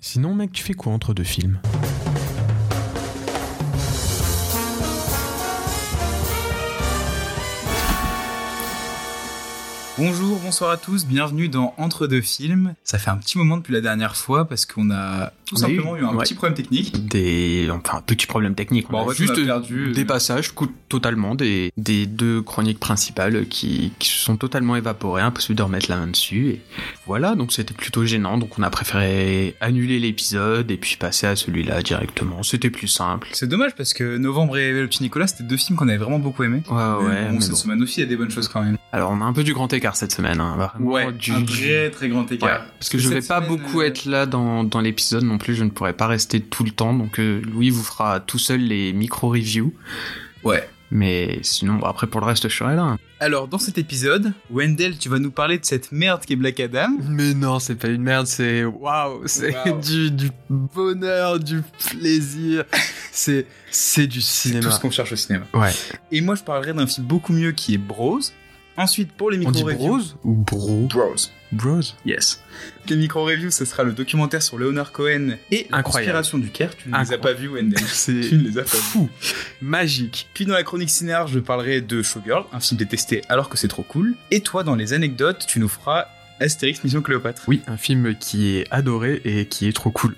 Sinon, mec, tu fais quoi entre deux films? Bonjour, bonsoir à tous, bienvenue dans Entre deux films. Ça fait un petit moment depuis la dernière fois parce qu'on a tout On a simplement eu- eu, un ouais. petit problème technique. Des, enfin, petits problèmes techniques. Bon, On a fait, on a juste perdu, des euh, passages totalement des, des deux chroniques principales qui, qui se sont totalement évaporées, impossible de remettre la main dessus. Et voilà, donc c'était plutôt gênant. Donc on a préféré annuler l'épisode et puis passer à celui-là directement. C'était plus simple. C'est dommage parce que Novembre et Le Petit Nicolas, c'était deux films qu'on avait vraiment beaucoup aimés. Ouais, ouais. Bon, mais cette bon. semaine aussi, il y a des bonnes choses quand même. Alors on a un peu du grand écart cette semaine. Hein, vraiment du, un vrai très grand écart. Ouais, parce que je vais pas semaine, beaucoup euh, être là dans, dans l'épisode non plus, je ne pourrai pas rester tout le temps, donc euh, Louis vous fera tout seul les micro-reviews. Ouais. Mais sinon, bon, après pour le reste, je serai là. Alors, dans cet épisode, Wendell, tu vas nous parler de cette merde qui est Black Adam. Mais non, c'est pas une merde, c'est waouh, c'est du, du bonheur, du plaisir, c'est c'est du C'est cinéma. tout ce qu'on cherche au cinéma. Ouais. Et moi, je parlerai d'un film beaucoup mieux qui est Bros. Ensuite, pour les On dit micro-reviews... bros ou bro? Bros. Bros. Yes. Les micro-reviews, ce sera le documentaire sur Leonard Cohen et conspiration du Caire. Tu ne les as pas vus, Wendell. C'est tu ne les as pas vus. fou, magique. Puis dans la chronique cinéar, je parlerai de Showgirl, un film détesté alors que c'est trop cool. Et toi, dans les anecdotes, tu nous feras Astérix Mission Cléopâtre. Oui, un film qui est adoré et qui est trop cool.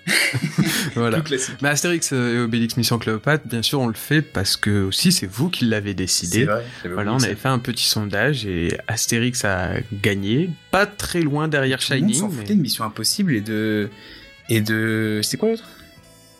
voilà. Mais Astérix et Obélix Mission Cléopâtre, bien sûr, on le fait parce que aussi c'est vous qui l'avez décidé. vrai. Voilà, on avait fait un petit sondage et Astérix a gagné, pas très loin derrière Shining. s'en mais- foutait de Mission Impossible et de... Et de... C'est quoi l'autre?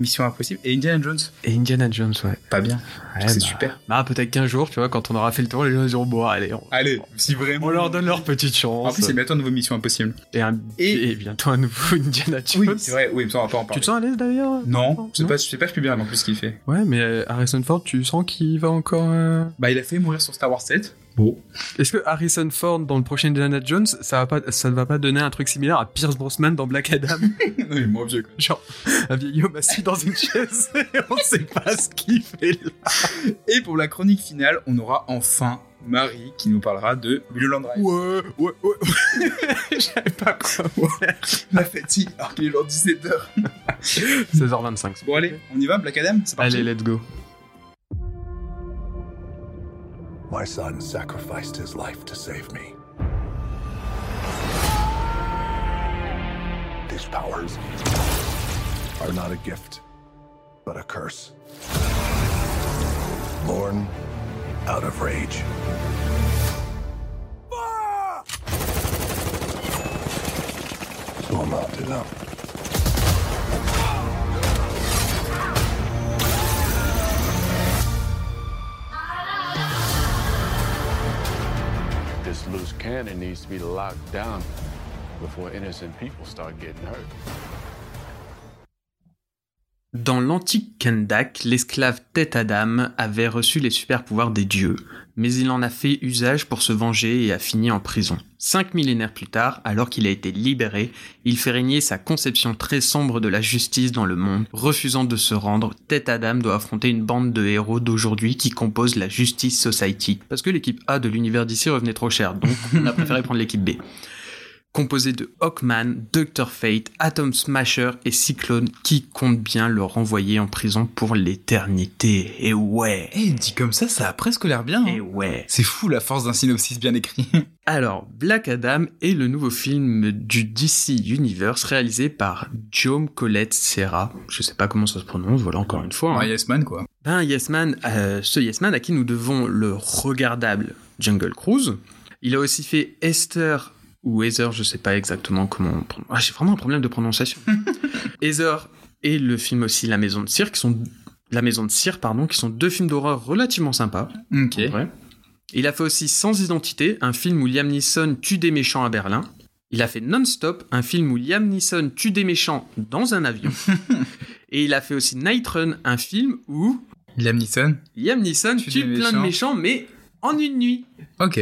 Mission Impossible et Indiana Jones. Et Indiana Jones, ouais. Pas bien. Ouais, c'est bah- super. Bah peut-être qu'un jour, tu vois, quand on aura fait le tour, les gens diront bon, allez, on, Allez, si vraiment... on leur donne leur petite chance. En plus, c'est bientôt un nouveau Mission Impossible. et, un- Et- et bientôt un nouveau Indiana Jones. Oui, c'est vrai. Oui, ça, on va pas en parler. Tu te sens à l'aise d'ailleurs? Non, c'est Non pas, c'est pas Spielberg en plus ce qu'il fait. Ouais, mais euh, Harrison Ford, tu sens qu'il va encore. euh, Bah, il a fait mourir sur Star Wars 7. Bon. Est-ce que Harrison Ford dans le prochain Indiana Jones, ça va pas, ça ne va pas donner un truc similaire à Pierce Brosnan dans Black Adam? Non, il est moins vieux, quoi. Genre, un vieil homme assis dans une chaise et on sait pas ce qu'il fait là. Et pour la chronique finale, on aura enfin Marie qui nous parlera de Mulholland Drive. Ouais, ouais, ouais. Je savais pas quoi faire. La fatigue, alors qu'il est l'heure 17h. 16h25. Bon, allez, on y va, Black Adam? C'est parti. Allez, let's go. My son sacrificed his life to save me. These powers are not a gift, but a curse. Born out of rage. So I'm out to Dans l'antique Kendak, l'esclave Tête Adam avait reçu les super-pouvoirs des dieux, mais il en a fait usage pour se venger et a fini en prison. Cinq millénaires plus tard, alors qu'il a été libéré, il fait régner sa conception très sombre de la justice dans le monde. Refusant de se rendre, Tête Adam doit affronter une bande de héros d'aujourd'hui qui composent la Justice Society. Parce que l'équipe A de l'univers d'ici revenait trop cher, donc on a préféré prendre l'équipe B composé de Hawkman, Dr. Fate, Atom Smasher et Cyclone qui comptent bien le renvoyer en prison pour l'éternité. Et ouais, Eh, dit comme ça, ça a presque l'air bien. hein. et ouais. C'est fou la force d'un synopsis bien écrit. Alors, Black Adam est le nouveau film du DC Universe réalisé par Jaume Colette Serra. Je sais pas comment ça se prononce, voilà encore une fois. hein. Ouais, Yes Man, quoi. Ben, Yes Man, euh, ce Yes Man à qui nous devons le regardable Jungle Cruise. Il a aussi fait Esther ou Heather, je sais pas exactement comment. on Ah, j'ai vraiment un problème de prononciation. Heather et le film aussi La Maison de Cire, qui sont La Maison de Cire, pardon, qui sont deux films d'horreur relativement sympas. Ok. Il a fait aussi Sans Identité, un film où Liam Neeson tue des méchants à Berlin. Il a fait Non-Stop, un film où Liam Neeson tue des méchants dans un avion. et il a fait aussi Night Run, un film où Liam Neeson. Liam Neeson Tue plein de méchants, mais en une nuit. Ok.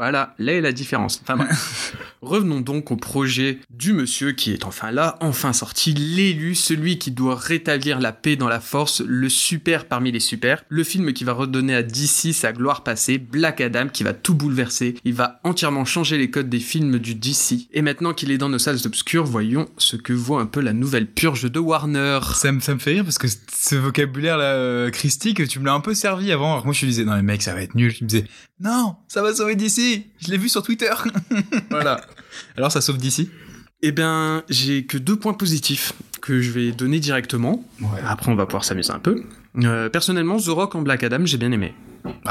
Voilà, là est la différence. Enfin. Revenons donc au projet du monsieur qui est enfin là, enfin sorti, l'élu, celui qui doit rétablir la paix dans la force, le super parmi les super, le film qui va redonner à DC sa gloire passée, Black Adam qui va tout bouleverser, il va entièrement changer les codes des films du DC. Et maintenant qu'il est dans nos salles obscures, voyons ce que vaut un peu la nouvelle purge de Warner. Ça me, ça me fait rire parce que ce vocabulaire là, euh, christique, tu me l'as un peu servi avant. Alors moi je te disais, non mais mec, ça va être nul. Tu me disais, non, ça va sauver DC. Je l'ai vu sur Twitter. voilà. Alors ça sauve DC Eh bien, j'ai que deux points positifs que je vais donner directement. Ouais. Après, on va pouvoir s'amuser un peu. Euh, personnellement, The Rock en Black Adam, j'ai bien aimé.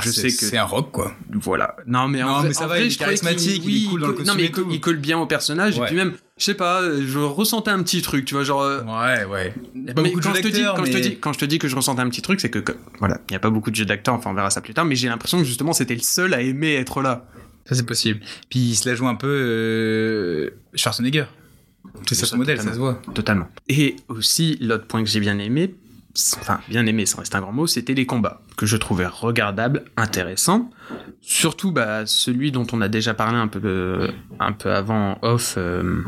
je sais que c'est un rock quoi. voilà. Non mais Non, ça en va, vrai, il est charismatique, il oui, est cool dans le colle- costume Non mais il, colle bien au personnage et puis même, je sais pas, euh, je ressentais un petit truc, tu vois, genre. euh, Ouais, ouais. Y a pas mais beaucoup de quand je te dis, quand je te dis, quand je te dis que je ressentais un petit truc, c'est que, que- voilà, il y a pas beaucoup de jeux d'acteurs, enfin on verra ça plus tard, mais j'ai l'impression que justement c'était le seul à aimer être là. Ça c'est possible. Puis il se la joue un peu euh, Schwarzenegger. C'est ça son modèle, ça se voit. Totalement. Et aussi, l'autre point que j'ai bien aimé, enfin, bien aimé, ça reste un grand mot, c'était les combats, que je trouvais regardables, intéressants. Surtout, bah, celui dont on a déjà parlé un peu, euh, un peu avant off, euh,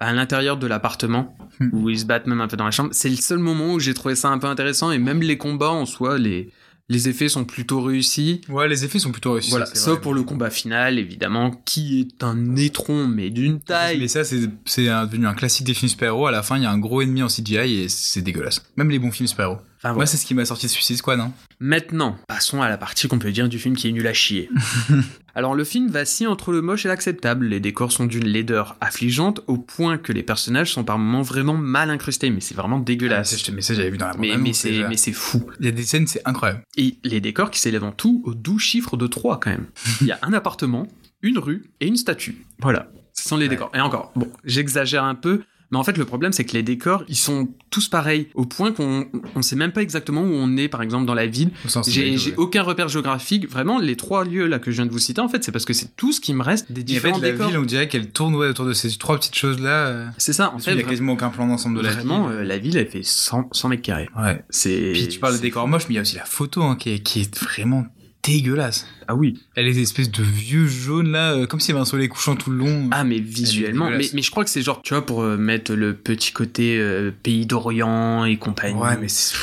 à l'intérieur de l'appartement, Hmm. où ils se battent même un peu dans la chambre. C'est le seul moment où j'ai trouvé ça un peu intéressant, et même les combats en soi, les, les effets sont plutôt réussis. Ouais, les effets sont plutôt réussis. Voilà, sauf vrai. pour le combat final, évidemment, qui est un étron, mais d'une taille. Mais ça, c'est devenu un classique des films super-héros. À la fin, il y a un gros ennemi en CGI et c'est dégueulasse. Même les bons films super-héros. Enfin, Moi, voilà. c'est ce qui m'a sorti de Suicide Squad. Hein. Maintenant, passons à la partie qu'on peut dire du film qui est nul à chier. Alors le film vacille entre le moche et l'acceptable, les décors sont d'une laideur affligeante au point que les personnages sont par moments vraiment mal incrustés, mais c'est vraiment Ah, dégueulasse. te- mais ça, j'avais vu dans la mais, bande-annonce, mais c'est déjà. mais c'est fou. Il y a des scènes, c'est incroyable. Et les décors qui s'élèvent en tout au doux chiffre de 3 quand même. Il y a un appartement, une rue et une statue. Voilà. Ce sont les Ouais. décors. Et encore, bon, j'exagère un peu, mais en fait le problème c'est que les décors, ils sont tous pareils, au point qu'on on sait même pas exactement où on est par exemple dans la ville. J'ai aucun repère géographique. Vraiment, les trois lieux là que je viens de vous citer, en fait, c'est parce que c'est tout ce qui me reste des Et en différents fait, la décors. ville, on dirait qu'elle tourne ouais, autour de ces trois petites choses-là. euh, C'est ça, en il fait. y a vra- quasiment aucun plan d'ensemble de la vraiment, ville. euh, la ville, elle fait 100, 100 mètres carrés. Ouais. C'est. Puis tu parles de décors moches, mais il y a aussi la photo hein, qui, est, qui est vraiment dégueulasse. Ah oui. Elle est des espèces de vieux jaunes là, euh, comme s'il y avait un soleil couchant tout le long. Ah, mais visuellement. Mais, je crois que c'est genre, tu vois, pour euh, mettre le petit côté euh, pays d'Orient et compagnie. ouais, mais c'est.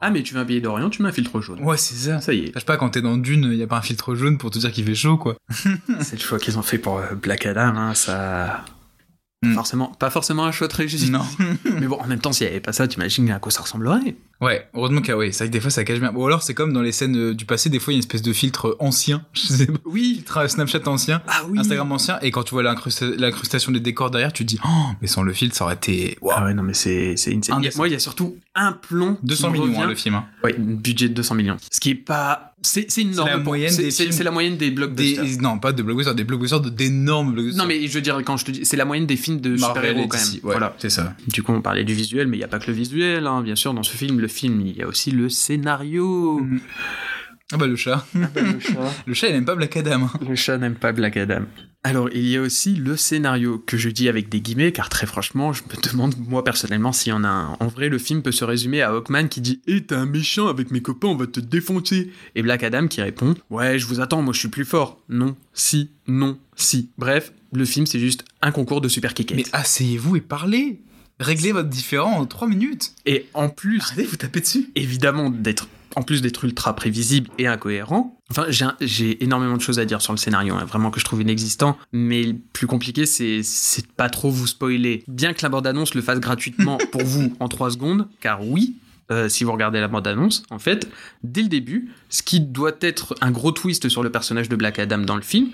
Ah, mais tu veux un pays d'Orient, tu mets un filtre jaune. Ouais, c'est ça. Ça y est. Je sais pas, quand t'es dans Dune, il y a pas un filtre jaune pour te dire qu'il fait chaud, quoi. C'est le choix qu'ils ont fait pour Black Adam, hein, ça. Hmm. Forcément, pas forcément un choix très juste. Non. Mais bon, en même temps, s'il n'y avait pas ça, t'imagines à quoi ça ressemblerait Ouais, heureusement que ouais, c'est vrai que des fois ça cache bien. Ou alors c'est comme dans les scènes euh, du passé, des fois il y a une espèce de filtre ancien, je sais pas, Oui. euh, Snapchat ancien, Ah oui. Instagram ancien, et quand tu vois l'incrusta- l'incrustation des décors derrière, tu te dis, oh, mais sans le filtre ça aurait été, waouh. Ah ouais, non, mais c'est a- Indécent. Moi, il y a surtout un plomb. 200 qui me millions hein, le film. Hein. Ouais, budget de 200 millions. Ce qui est pas. C'est une C'est la moyenne des c'est- films. C'est la moyenne des blockbusters. Des, non, pas de blockbusters, des blockbusters de d'énormes blockbusters. Non, mais je veux dire, quand je te dis. C'est la moyenne des films de Marvel super-héros quand même. Ouais, Voilà. c'est ça. Du coup, on parlait du visuel, mais il n'y a pas que le visuel, hein, bien sûr. Dans ce film, le film, il y a aussi le scénario. Mhm. Ah bah le chat. le chat. Le chat il aime pas Black Adam. hein. Le chat n'aime pas Black Adam. Alors, il y a aussi le scénario, que je dis avec des guillemets, car très franchement, je me demande, moi personnellement, s'il y en a un. En vrai, le film peut se résumer à Hawkman qui dit Eh, t'es un méchant, avec mes copains, on va te défoncer. Et Black Adam qui répond Ouais, je vous attends, moi je suis plus fort. Non, si, non, si. Bref, le film, c'est juste un concours de super kick Mais asseyez-vous et parlez. Réglez votre différend en 3 minutes. Et en plus, Arrêtez vous taper dessus. évidemment d'être en plus d'être ultra prévisible et incohérent. Enfin, j'ai énormément de choses à dire sur le scénario, hein, vraiment que je trouve inexistant. Mais le plus compliqué, c'est c'est de pas trop vous spoiler. Bien que la bande-annonce le fasse gratuitement pour vous en 3 secondes, car oui. euh, si vous regardez la bande-annonce, en fait, dès le début, ce qui doit être un gros twist sur le personnage de Black Adam dans le film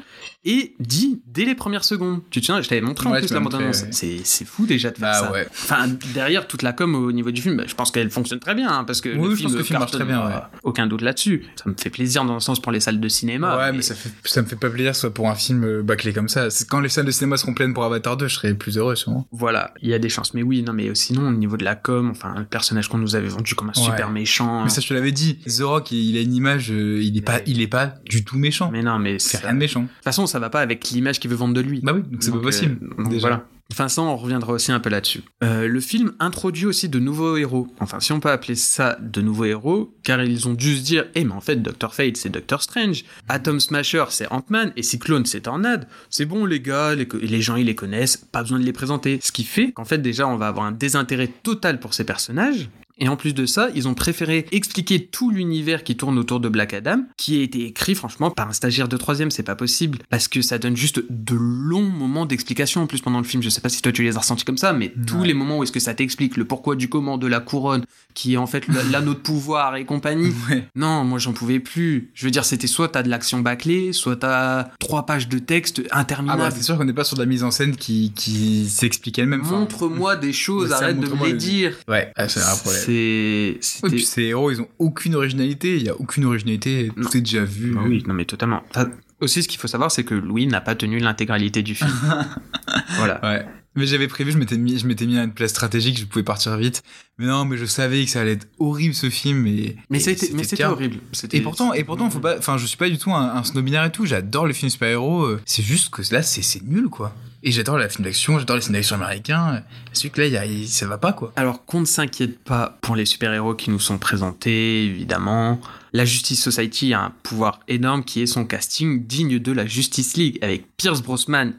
est dit dès les premières secondes. Tu te souviens, je t'avais montré en plus la bande-annonce. ouais. C'est fou déjà de faire Bah ça. ouais. Enfin, derrière toute la com au niveau du film, bah, je pense qu'elle fonctionne très bien, hein, parce que Oui, le je film, pense que le film marche très bien, euh. Aucun doute là-dessus. Ça me fait plaisir dans le sens pour les salles de cinéma. ouais, mais, ça, fait, ça me fait pas plaisir, soit pour un film euh, bâclé comme ça. Quand les salles de cinéma seront pleines pour Avatar 2, je serais plus heureux, sûrement. Voilà, il y a des chances. Mais oui, non, mais sinon, au niveau de la com, enfin, le personnage qu'on nous avait vendu comme un super méchant. Mais ça, je te l'avais dit. The Rock, il a une image, euh, il est pas, il est pas du tout méchant. Mais non, mais C'est rien de méchant. De toute façon, ça va pas avec l'image qu'il veut vendre de lui. Bah oui, donc c'est pas possible. euh, donc déjà. voilà. Enfin, ça, on reviendra aussi un peu là-dessus. Euh, le film introduit aussi de nouveaux héros. Enfin, si on peut appeler ça de nouveaux héros, car ils ont dû se dire, eh, mais en fait, Doctor Fate, c'est Doctor Strange, Atom Smasher, c'est Ant-Man, et Cyclone, c'est Tornade. C'est bon, les gars, les, les gens, ils les connaissent, pas besoin de les présenter. Ce qui fait qu'en fait, déjà, on va avoir un désintérêt total pour ces personnages. Et en plus de ça, ils ont préféré expliquer tout l'univers qui tourne autour de Black Adam, qui a été écrit franchement par un stagiaire de troisième, c'est pas possible, parce que ça donne juste de longs moments d'explication en plus pendant le film. Je sais pas si toi tu les as ressentis comme ça, mais tous les moments où est-ce que ça t'explique le pourquoi du comment de la couronne, qui est en fait l'anneau de pouvoir et compagnie. Ouais. Non, moi j'en pouvais plus. Je veux dire, c'était soit t'as de l'action bâclée, soit t'as trois pages de texte Ah interminables. bah, c'est sûr qu'on n'est pas sur de la mise en scène qui, qui s'explique elle-même. Montre-moi des choses, arrête de me les le- dire. Ouais, ah, c'est un problème. C'est. Oui, puis ces héros, ils ont aucune originalité. Il y a aucune originalité. Non. Tout est déjà vu. Bah oui, non mais totalement. Enfin, aussi, ce qu'il faut savoir, c'est que Louis n'a pas tenu l'intégralité du film. voilà. Ouais. Mais j'avais prévu, je m'étais mis, je m'étais mis à une place stratégique, je pouvais partir vite. Mais non, mais je savais que ça allait être horrible ce film. Et, Mais c'était, mais horrible. Et pourtant, et pourtant, faut pas, enfin, je suis pas du tout un, un snobinaire et tout. J'adore les films super-héros. euh, C'est juste que là, c'est, c'est nul, quoi. Et j'adore la film d'action, j'adore les films d'action américains. C'est que là, y a- ça va pas, quoi. Alors qu'on ne s'inquiète pas pour les super-héros qui nous sont présentés, évidemment. La Justice Society a un pouvoir énorme qui est son casting digne de la Justice League avec Pierce Brosnan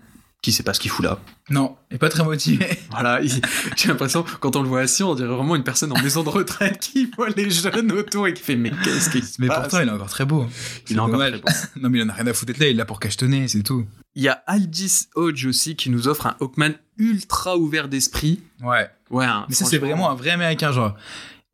qui sait pas ce qu'il fout là. Non, et pas très motivé. Voilà, il- j'ai l'impression quand on le voit assis, on dirait vraiment une personne en maison de retraite qui voit les jeunes autour et qui fait mais qu'est-ce qui se Mais passe pourtant, il est encore très beau. Il C'est est encore très. Non, mais il en a rien à foutre d'être là. Il est là pour cachetonner, c'est tout. Il y a Aldis Hodge aussi qui nous offre un Hawkman ultra ouvert d'esprit. Ouais. Ouais, hein, Mais ça, c'est vraiment un vrai américain, genre.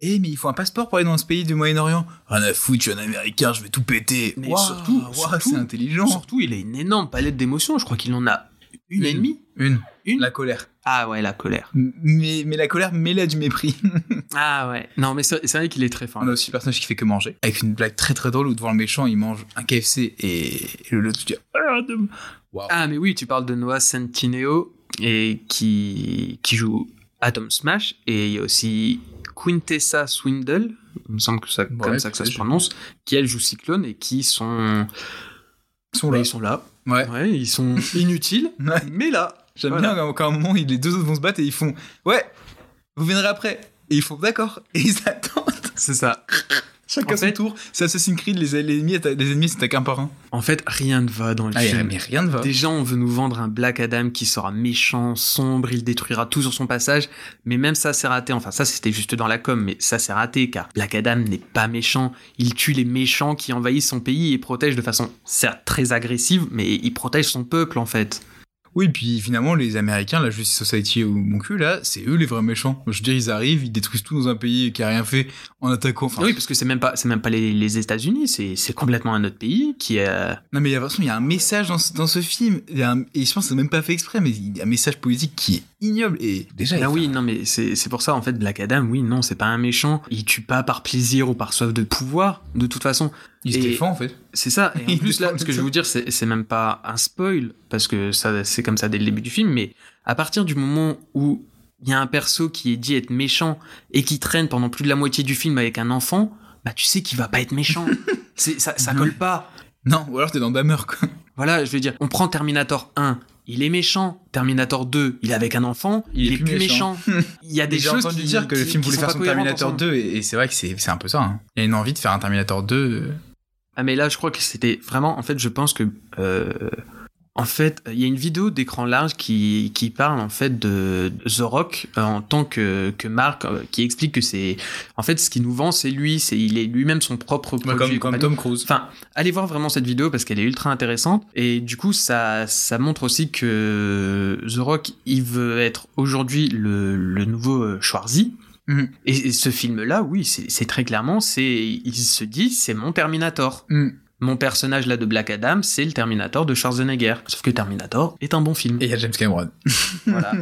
Eh, mais il faut un passeport pour aller dans ce pays du Moyen-Orient. Rien à foutre, je suis un américain, je vais tout péter. Mais surtout- surtout- c'est intelligent. Surtout, il a une énorme palette d'émotions. Je crois qu'il en a une, et demie. Une. Une La colère. Ah ouais, la colère. Mais, mais la colère mêlée à du mépris. Ah ouais. Non, mais c'est vrai qu'il est très fort. On a aussi le personnage qui fait que manger. Avec une blague très très drôle où devant le méchant, il mange un KFC et, et le l'autre dit Ah, Waouh. Ah, mais oui, tu parles de Noah Centineo et qui, qui joue Atom Smash. Et il y a aussi Quintessa Swindle, il me semble que c'est comme ça que ça se prononce, qui elle joue Cyclone et qui sont. Ils sont Ouais, là. ils sont là. Ouais. Ouais, ils sont inutiles, Ouais. mais là. J'aime Voilà. bien quand, à un moment, les deux autres vont se battre et ils font Ouais, vous viendrez après. Et ils font D'accord. Et ils attendent. C'est ça. Chacun En son fait- tour. C'est Assassin's Creed, les, les ennemis, les ennemis s'attaquent un par un. En fait, rien ne va dans le Ah, film. mais rien ne va. Déjà, on veut nous vendre un Black Adam qui sera méchant, sombre, il détruira tout sur son passage. Mais même ça, c'est raté. Enfin, ça, c'était juste dans la com, mais ça, c'est raté car Black Adam n'est pas méchant. Il tue les méchants qui envahissent son pays et protège de façon, certes, très agressive, mais il protège son peuple, en fait. Oui, puis finalement, les Américains, la Justice Society ou mon cul, là, c'est eux les vrais méchants. Je veux dire, ils arrivent, ils détruisent tout dans un pays qui a rien fait en attaquant. Enfin, oui, parce que c'est même pas, c'est même pas les, les États-Unis, c'est, c'est complètement un autre pays qui a. Non, mais il y a, de toute façon, il y a un message dans ce, dans ce film. Il y a un- et je pense que c'est même pas fait exprès, mais il y a un message politique qui est ignoble. Et déjà, Ah oui, non, mais c'est, c'est pour ça, en fait, Black Adam, oui, non, c'est pas un méchant. Il tue pas par plaisir ou par soif de pouvoir, de toute façon. Il se défend, en fait. C'est ça. Et en plus, là, ce que je vais vous dire, c'est même pas un spoil, parce que ça, c'est comme ça dès le début du film, mais à partir du moment où il y a un perso qui est dit être méchant et qui traîne pendant plus de la moitié du film avec un enfant, bah tu sais qu'il va pas être méchant. ça, ça colle pas. Non, ou alors t'es dans Dahmer, quoi. Voilà, je veux dire, on prend Terminator 1, il est méchant. Terminator 2, il est avec un enfant, il, est, plus méchant. Il y a des J'ai choses entendu qui, dire que le film voulait faire son Terminator ensemble. 2, et, et c'est vrai que c'est c'est un peu ça. hein. Il y a une envie de faire un Terminator 2. Ah mais là je crois que c'était vraiment en fait je pense que euh, en fait il y a une vidéo d'écran large qui, qui parle en fait de The Rock euh, en tant que, que marque euh, qui explique que c'est en fait ce qui nous vend c'est lui c'est il est lui-même son propre produit comme, comme. Tom Cruise. Enfin, allez voir vraiment cette vidéo parce qu'elle est ultra intéressante. Et du coup, ça, ça montre aussi que The Rock, il veut être aujourd'hui le, le nouveau Schwarzy. Mhm. Et, et ce film-là, oui, c'est c'est très clairement, c'est, il se dit, c'est mon Terminator. Mm. Mon personnage là de Black Adam, c'est le Terminator de Schwarzenegger. Sauf que Terminator est un bon film. Et il y a James Cameron. Voilà.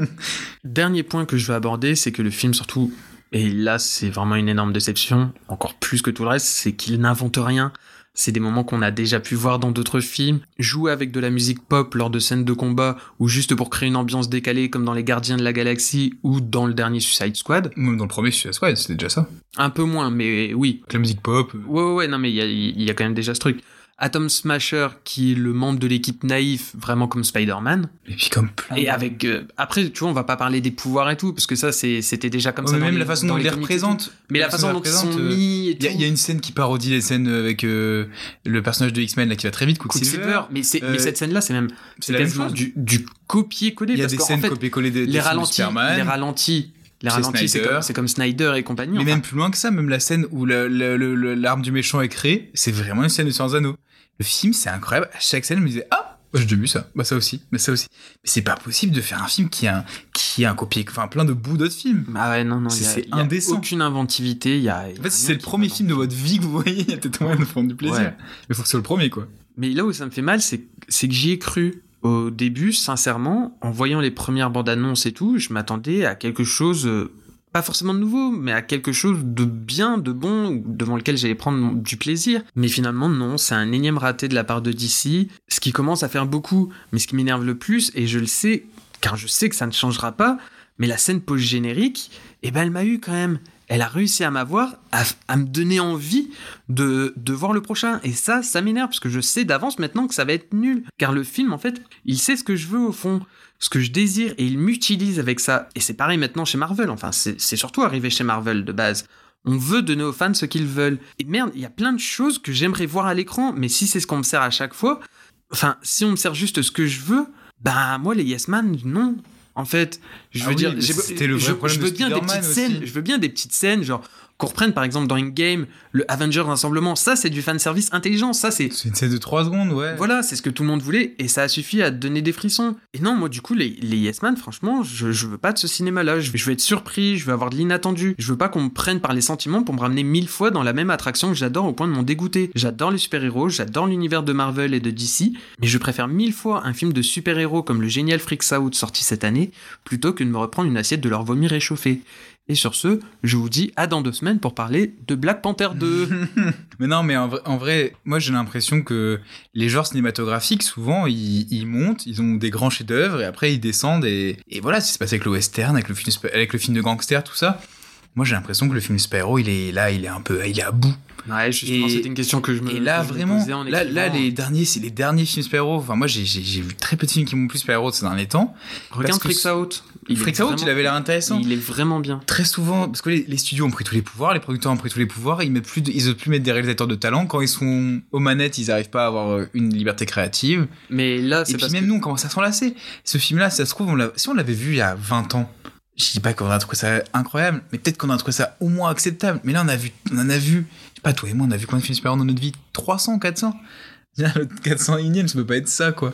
Dernier point que je veux aborder, c'est que le film, surtout, et là c'est vraiment une énorme déception, encore plus que tout le reste, c'est qu'il n'invente rien. C'est des moments qu'on a déjà pu voir dans d'autres films. Jouer avec de la musique pop lors de scènes de combat, ou juste pour créer une ambiance décalée comme dans Les Gardiens de la Galaxie ou dans le dernier Suicide Squad. Même dans le premier Suicide Squad, c'était déjà ça. Un peu moins, mais oui. Avec la musique pop. euh, Ouais, ouais, ouais, non, mais il y y a quand même déjà ce truc. Atom Smasher qui est le membre de l'équipe naïf, vraiment comme Spider-Man. Et puis comme plein. Et avec euh, après, tu vois, on va pas parler des pouvoirs et tout parce que ça c'était déjà comme Ouais, ça. mais même les- la façon dont ils les représentent. Mais la façon dont ils sont mis et Il y, a- y une scène qui parodie les scènes avec euh, le personnage de X-Men là qui va très vite, Quicksilver. Mais c'est Euh, mais cette scène là c'est même C'est quasiment du, du copier-coller Il y a des scènes copier-coller des, les ralentis, les ralentis, les C'est ralentis, c'est comme, Snyder et compagnie. Mais enfin. même plus loin que ça, même la scène où l'arme du méchant est créée, c'est vraiment une scène de des Anneaux. Le film, c'est incroyable. À chaque scène, je me disais, ah, j'ai déjà vu ça. Bah, ça aussi. Mais ça aussi. Mais c'est pas possible de faire un film qui a un, qui a un copier, enfin, plein de bouts d'autres films. Ah ouais, non, non, C'est- y a- indécent. aucune inventivité. Il y a, il y a En fait, si c'est le premier film de votre vie que vous voyez, il y a peut-être moyen de prendre du plaisir. Ouais. Mais faut que ce soit le premier, quoi. Mais là où ça me fait mal, c'est c'est que j'y ai cru. Au début, sincèrement, en voyant les premières bandes annonces et tout, je m'attendais à quelque chose, euh, pas forcément de nouveau, mais à quelque chose de bien, de bon, devant lequel j'allais prendre du plaisir. Mais finalement, non, c'est un énième raté de la part de DC, ce qui commence à faire beaucoup. Mais ce qui m'énerve le plus, et je le sais, car je sais que ça ne changera pas, mais la scène post-générique, eh ben elle m'a eu quand même. Elle a réussi à m'avoir, à, me donner envie de, de voir le prochain. Et ça, ça m'énerve, parce que je sais d'avance maintenant que ça va être nul. Car le film, en fait, il sait ce que je veux au fond, ce que je désire, et il m'utilise avec ça. Et c'est pareil maintenant chez Marvel, enfin, c'est c'est surtout arrivé chez Marvel de base. On veut donner aux fans ce qu'ils veulent. Et merde, il y a plein de choses que j'aimerais voir à l'écran, mais si c'est ce qu'on me sert à chaque fois, enfin, si on me sert juste ce que je veux, bah moi les Yes Man, non. En fait, je Ah veux oui, dire, c'était le vrai je, problème je de veux bien des petites scènes, je veux bien des petites scènes, genre qu'on reprenne par exemple dans Endgame le Avengers Rassemblement, ça c'est du fan service intelligent, ça c'est C'est de 3 secondes, ouais. voilà, c'est ce que tout le monde voulait et ça a suffi à te donner des frissons. Et non, moi du coup, les, les Yes Man, franchement, je, je veux pas de ce cinéma-là. Je, vais- je veux être surpris, je veux avoir de l'inattendu. Je veux pas qu'on me prenne par les sentiments pour me ramener mille fois dans la même attraction que j'adore au point de m'en dégoûter. J'adore les super-héros, j'adore l'univers de Marvel et de DC, mais je préfère mille fois un film de super-héros comme le génial Freaks Out sorti cette année plutôt que de me reprendre une assiette de leur vomi réchauffé. Et sur ce, je vous dis à dans deux semaines pour parler de Black Panther 2. Mais non, mais en vrai, moi j'ai l'impression que les genres cinématographiques, souvent, ils, montent, ils ont des grands chefs-d'œuvre et après ils descendent et, voilà, c'est passé avec le western, avec le avec le film de gangster, tout ça. Moi j'ai l'impression que le film super-héros, il est là, il est un peu, il est à bout. ouais, justement, c'était une question que je me Et là, me vraiment, posais en là, les derniers, c'est les derniers films super-héros. Enfin, moi j'ai, vu très peu de films qui m'ont plus super-héros ces derniers temps. Regarde Freaks Out. Il Freaks Out, il avait l'air intéressant. Il est vraiment bien. Très souvent, parce que les, les studios ont pris tous les pouvoirs, les producteurs ont pris tous les pouvoirs, ils mettent plus, de- ils osent plus mettre des réalisateurs de talent. Quand ils sont aux manettes, ils arrivent pas à avoir euh, une liberté créative. Mais là, Et puis même que... nous, on commence à s'en lasser. Ce film-là, ça se trouve, on si on l'avait vu il y a 20 ans, je dis pas qu'on a trouvé ça incroyable, mais peut-être qu'on a trouvé ça au moins acceptable. Mais là, on a vu, on en a vu, je sais pas, toi et moi, on a vu combien de films super dans notre vie? 300, 400 Le 400 énième, ça peut pas être ça, quoi.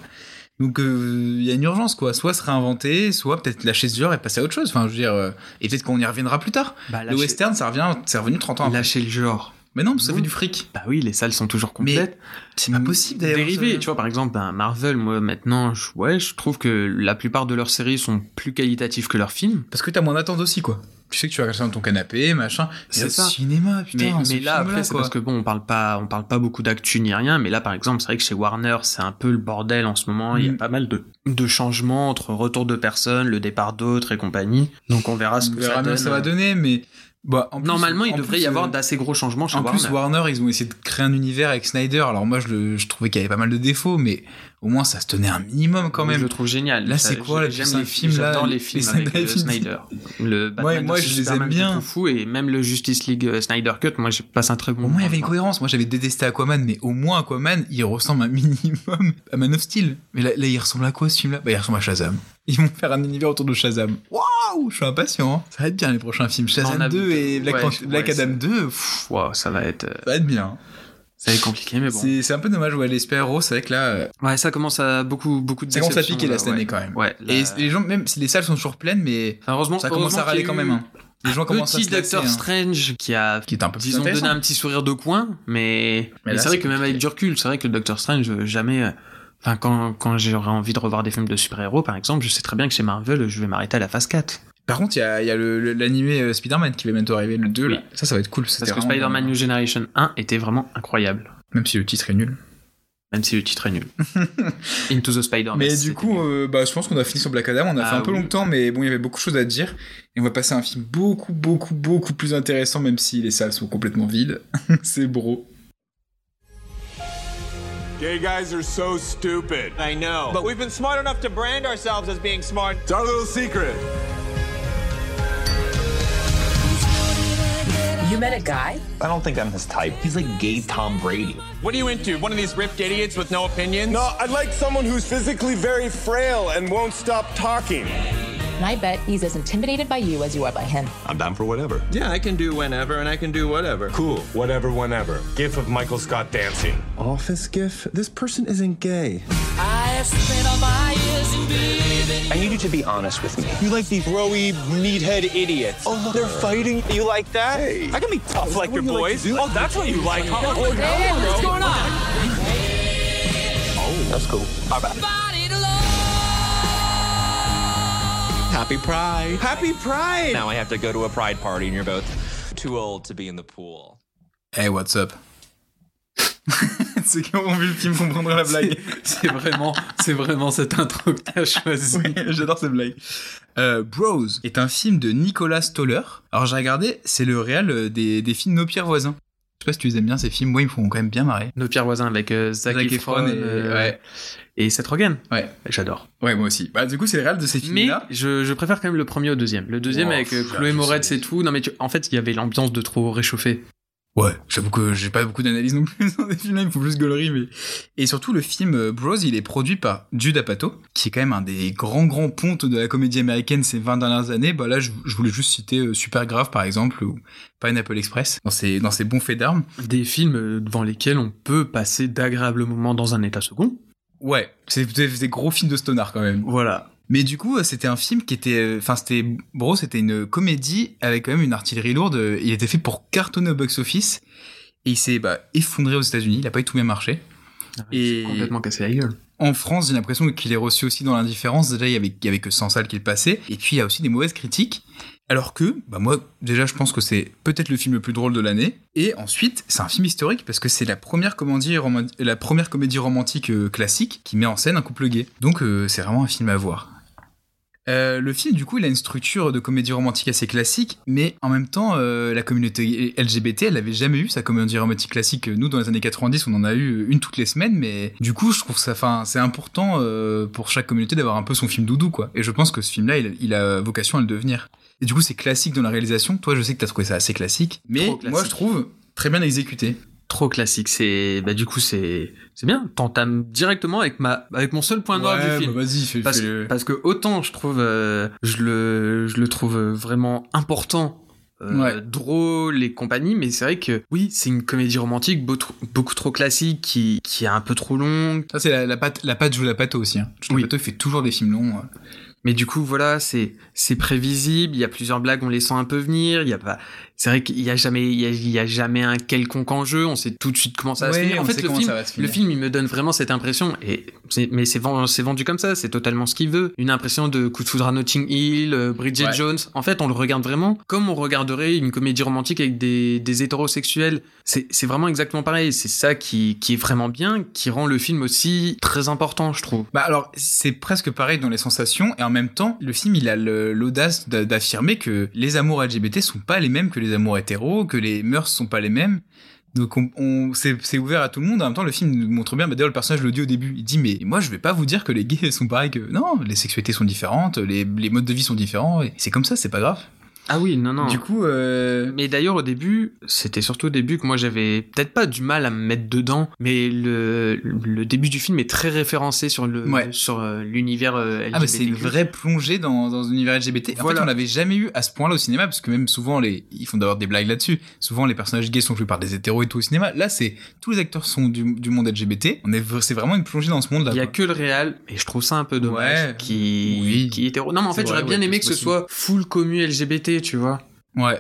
Donc, euh, il y a une urgence, quoi. Soit se réinventer, soit peut-être lâcher ce genre et passer à autre chose. Enfin, je veux dire, euh, et peut-être qu'on y reviendra plus tard. Bah, Le western, ça revient, c'est revenu 30 ans après. Lâcher le genre. Mais non, parce que ça fait du fric. Bah oui, les salles sont toujours complètes. C'est pas possible d'ailleurs. Dérivé, tu vois, par exemple, ben, Marvel, moi, maintenant, je, ouais, je trouve que la plupart de leurs séries sont plus qualitatives que leurs films. Parce que t'as moins d'attente aussi, quoi. Tu sais que tu vas rester dans ton canapé, machin. C'est ça. cinéma, putain. mais, là, après, c'est parce que bon, on parle pas, on parle pas beaucoup d'actu ni rien, mais là, par exemple, c'est vrai que chez Warner, c'est un peu le bordel en ce moment. Il y a Mm. pas mal de, de changements entre retour de personnes, le départ d'autres et compagnie. Donc, on verra ce On que verra ça donne. ce que ça va donner, mais. Bah, en plus- Normalement, il en devrait plus, y avoir euh, d'assez gros changements chez En Warner. plus, Warner, ils ont essayé de créer un univers avec Snyder. Alors moi, je, le, je trouvais qu'il y avait pas mal de défauts, mais au moins, ça se tenait un minimum quand Je même. le trouve génial. Là, c'est quoi, J'aime les films, là, J'adore les les films avec euh, films. Snyder. Le Batman Ouais, moi, je les aime bien. fou et même le Justice League euh, Snyder Cut, moi, je passe un très bon Au moins, il y avait une cohérence. Moi, j'avais détesté Aquaman, mais au moins, Aquaman, il ressemble un minimum à Man of Steel. Mais là, là il ressemble à quoi, ce film-là? Bah, il ressemble à Shazam. Ils vont faire un univers autour de Shazam. Waouh Je suis impatient. hein. Ça va être bien, les prochains films. Shazam On a 2 vu- et Black, ouais, Adam 2. pff, Wow, ça va être, euh, ça va être bien. ça va être compliqué, mais bon. C'est un peu dommage, ouais, les super-héros, c'est vrai que là, euh, Ouais, ça commence à beaucoup, beaucoup de ça commence à piquer là, cette ouais. année quand même. Ouais. Et les gens, même si les salles sont toujours pleines, mais Enfin, heureusement, ça commence heureusement à râler quand même. hein. Les gens commencent à Petit se lasser, Doctor hein. Strange qui a, qui est un peu plus disons, donné un petit sourire de coin, mais, Mais c'est vrai que même avec du recul, c'est vrai que le Doctor Strange, jamais, euh, enfin, quand, quand j'aurais envie de revoir des films de super-héros, par exemple, je sais très bien que chez Marvel, je vais m'arrêter à la phase 4. Par contre, il y a, y a l'animé euh, Spider-Man qui va bientôt arriver, le 2 Oui. là. Ça, ça va être cool. Parce que vraiment Spider-Man bien. New Generation 1 était vraiment incroyable. Même si le titre est nul. Même si le titre est nul. Into the Spider-Man. Mais du coup, euh, bah, je pense qu'on a fini sur Black Adam. On a Ah fait un peu longtemps, mais bon, il y avait beaucoup de choses à dire. Et on va passer à un film beaucoup, beaucoup, beaucoup plus intéressant, même si les salles sont complètement vides. C'est Bro. Gay guys are so stupid. I know. But we've been smart enough to brand ourselves as being smart. It's our little secret. You met a guy? I don't think I'm his type. He's like gay Tom Brady. What are you into? One of these ripped idiots with no opinions? No, I'd like someone who's physically very frail and won't stop talking. And I bet he's as intimidated by you as you are by him. I'm down for whatever. Yeah, I can do whenever and I can do whatever. Cool, whatever, whenever. GIF of Michael Scott dancing. Office GIF? This person isn't gay. I spent on my. I need you to be honest with me. You like these broy meathead idiots. Oh, look, they're fighting. You like that? Hey. I can be tough like your you like boys. to do? oh, that's what you like, huh? Oh, Hey, what's going on? Oh, that's cool. Bye bye. Happy Pride. Happy Pride. Now I have to go to a pride party and you're both too old to be in the pool. Hey, what's up? Ceux qui auront vu le film comprendront la blague? C'est vraiment, c'est vraiment cette intro que t'as choisi. Oui, j'adore cette blague. Euh, Bros est un film de Nicolas Stoller. Alors j'ai regardé, c'est le réal euh, des, des films Nos pires voisins. Je sais pas si tu les aimes bien ces films, moi ils me font quand même bien marrer. Nos pires voisins avec euh, Zac, Zac Efron, et- euh, ouais. et Seth Rogen. Ouais. J'adore. Ouais, moi aussi. Bah du coup c'est le réal de ces Mais films-là. je, je préfère quand même le premier au deuxième. Le deuxième Oh, avec euh, pff, Chloé Moretz et tout. Non mais tu- en fait, il y avait l'ambiance de trop réchauffé. Ouais, j'avoue que j'ai pas beaucoup d'analyse non plus dans des films-là, il faut plus gaulerie, mais... Et surtout, le film euh, Bros, il est produit par Judd Apatow, qui est quand même un des grands, grands pontes de la comédie américaine ces 20 dernières années. Bah là, je, je voulais juste citer euh, Super Grave, par exemple, ou Pineapple Express, dans ses, dans ses bons faits d'armes. Des films euh, devant lesquels on peut passer d'agréables moments dans un état second. Ouais, c'est des, des gros films de stoner quand même. Voilà. Mais du coup, euh, c'était un film qui était, euh, enfin, c'était, Bros, c'était une comédie avec quand même une artillerie lourde. euh, Il était fait pour cartonner au box-office. Et il s'est bah, effondré aux États-Unis. Il a pas eu tout bien marché. Et- complètement cassé la gueule. En France, j'ai l'impression qu'il est reçu aussi dans l'indifférence. Déjà, il y avait, il y avait que 100 salles qui le passaient. Et puis, il y a aussi des mauvaises critiques. Alors que, bah moi, déjà, je pense que c'est peut-être le film le plus drôle de l'année. Et ensuite, c'est un film historique parce que c'est la première comédie, la première comédie romantique classique qui met en scène un couple gay. Donc, euh, c'est vraiment un film à voir. Euh, le film, du coup, il a une structure de comédie romantique assez classique, mais en même temps, euh, la communauté LGBT, elle avait jamais eu sa comédie romantique classique. Nous, dans les années 90, on en a eu une toutes les semaines, mais du coup, je trouve ça, enfin, c'est important euh, pour chaque communauté d'avoir un peu son film doudou, quoi. Et je pense que ce film-là, il, il a vocation à le devenir. Et du coup, c'est classique dans la réalisation. Toi, je sais que t'as trouvé ça assez classique, mais classique. moi, je trouve très bien exécuté. Trop classique. C'est, bah du coup, c'est, c'est bien. T'entames directement avec ma, avec mon seul point noir Ouais, du film. bah, vas-y, fais, Parce, fais-le. parce que autant je trouve, euh, je le, je le trouve vraiment important, euh, Ouais. drôle et compagnie, mais c'est vrai que oui, c'est une comédie romantique beau- beaucoup trop classique, qui, qui est un peu trop longue. Ça, c'est la, la patte, la patte joue la patte aussi. Hein. Judd Oui. Il fait toujours des films longs. Mais du coup, voilà, c'est, c'est prévisible. Il y a plusieurs blagues, on les sent un peu venir. Il y a pas, c'est vrai qu'il y a jamais, il y a, il y a jamais un quelconque enjeu. On sait tout de suite comment ça va se finir. En fait, le film, se le film, il me donne vraiment cette impression. Et mais c'est vendu, comme ça. C'est totalement ce qu'il veut. Une impression de Coup de foudre à Notting Hill, euh, Bridget Ouais. Jones. En fait, on le regarde vraiment comme on regarderait une comédie romantique avec des, des hétérosexuels. C'est, c'est vraiment exactement pareil. C'est ça qui, qui est vraiment bien, qui rend le film aussi très important, je trouve. Bah alors, c'est presque pareil dans les sensations, et en même temps, le film, il a l'audace d'a- d'affirmer que les amours LGBT sont pas les mêmes que les amours hétéros, que les mœurs sont pas les mêmes. Donc on, on- c'est ouvert à tout le monde. En même temps, le film montre bien. Bah, D'ailleurs, le personnage le dit au début. Il dit mais moi, je vais pas vous dire que les gays sont pareils que non. Les sexualités sont différentes, les, les modes de vie sont différents. C'est comme ça, c'est pas grave. Ah oui, non, non. Du coup, euh, Mais d'ailleurs, au début, c'était surtout au début que moi j'avais peut-être pas du mal à me mettre dedans, mais le, le début du film est très référencé sur le Ouais. sur euh, l'univers euh, Ah mais c'est une vraie plongée dans, dans l'univers LGBT. En Voilà. fait, on l'avait jamais eu à ce point-là au cinéma parce que même souvent les ils font d'abord des blagues là-dessus. Souvent les personnages gays sont joués par des hétéros et tout au cinéma. Là, c'est tous les acteurs sont du, du monde LGBT. On est c'est vraiment une plongée dans ce monde-là. Il y a quoi. que le réel, et je trouve ça un peu dommage, Ouais. qui, Oui. qui est hétéro. Non, mais en fait, j'aurais bien ouais, aimé que ce soit full commu LGBT, tu vois. Ouais.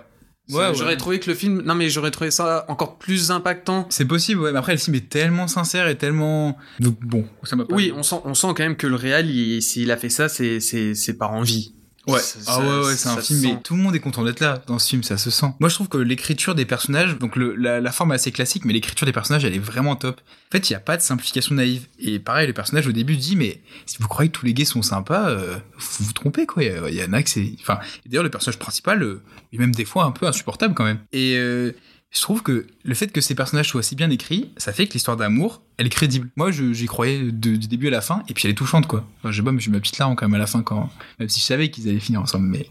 Ouais, j'aurais trouvé que le film, non mais j'aurais trouvé ça encore plus impactant. C'est possible, ouais. Mais après, le film est tellement sincère et tellement. Donc bon, ça m'a pas. Oui, on sent, on sent quand même que le réel, il- s'il a fait ça, c'est, c'est, c'est par envie. Ouais. Ça- ah ouais, ouais, c'est un film, mais tout le monde est content d'être là dans ce film, ça se sent. Moi, je trouve que l'écriture des personnages, donc le, la, la forme est assez classique, mais l'écriture des personnages, elle est vraiment top. En fait, il y a pas de simplification naïve. Et pareil, le personnage au début dit, mais si vous croyez que tous les gays sont sympas, euh, vous vous trompez, quoi. Il y en a que c'est, enfin, et d'ailleurs, le personnage principal euh, est même des fois un peu insupportable quand même. Et euh, je trouve que le fait que ces personnages soient si bien écrits, ça fait que l'histoire d'amour, elle est crédible. Moi, j'y croyais du début à la fin, et puis elle est touchante, quoi. Enfin, je sais pas, mais ma petite larme quand même à la fin, quand, même si je savais qu'ils allaient finir ensemble. Mais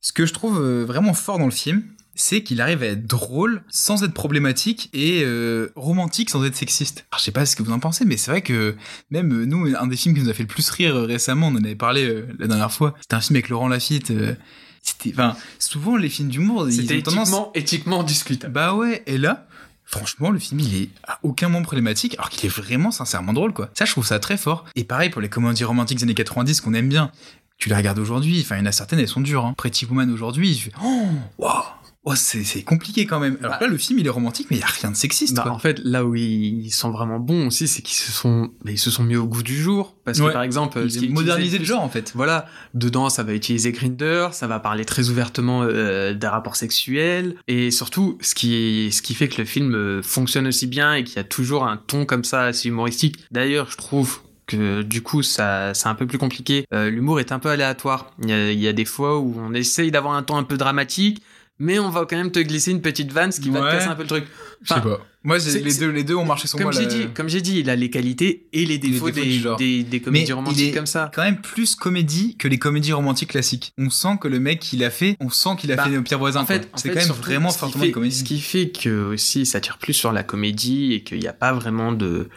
ce que je trouve euh, vraiment fort dans le film, c'est qu'il arrive à être drôle sans être problématique et euh, romantique sans être sexiste. Alors, je sais pas ce que vous en pensez, mais c'est vrai que même euh, nous, un des films qui nous a fait le plus rire récemment, on en avait parlé la dernière fois, c'était un film avec Laurent Lafitte. C'était, enfin, souvent les films d'humour, ils ont tendance. éthiquement, éthiquement discutable. Bah ouais, et là, franchement, le film, il est à aucun moment problématique, alors qu'il est vraiment sincèrement drôle, quoi. Ça, je trouve ça très fort. Et pareil pour les comédies romantiques des années 90 qu'on aime bien. Tu les regardes aujourd'hui, enfin, il y en a certaines, elles sont dures. Hein. Pretty Woman aujourd'hui, je fais, oh, waouh, oh, c'est compliqué quand même. Alors Bah. là, le film, il est romantique, mais il y a rien de sexiste, Bah, quoi. en fait, là où ils sont vraiment bons aussi, c'est qu'ils se sont, bah, ils se sont mis au goût du jour. Parce que Ouais. par exemple, Ils ce modernisé le genre, en fait. Voilà, dedans ça va utiliser Grinder, ça va parler très ouvertement euh, des rapports sexuels et surtout ce qui ce qui fait que le film euh, fonctionne aussi bien et qu'il y a toujours un ton comme ça assez humoristique. D'ailleurs, je trouve que du coup ça c'est un peu plus compliqué. Euh, L'humour est un peu aléatoire. Il y, a, il y a des fois où on essaye d'avoir un ton un peu dramatique, mais on va quand même te glisser une petite vanne, ce qui va te casser un peu le truc. Je sais pas. Moi, les deux, les deux ont marché sur Comme moi. j'ai dit, comme j'ai dit, il a les qualités et les défauts, défauts des, du genre. des, des Mais comédies il romantiques est comme ça. quand même plus comédie que les comédies romantiques classiques. On sent que le mec qui l'a fait, on sent qu'il a Bah, fait nos pires voisins. En fait, c'est quand même vraiment fortement fait- une comédie. Ce qui fait que aussi ça tire plus sur la comédie et qu'il n'y a pas vraiment de.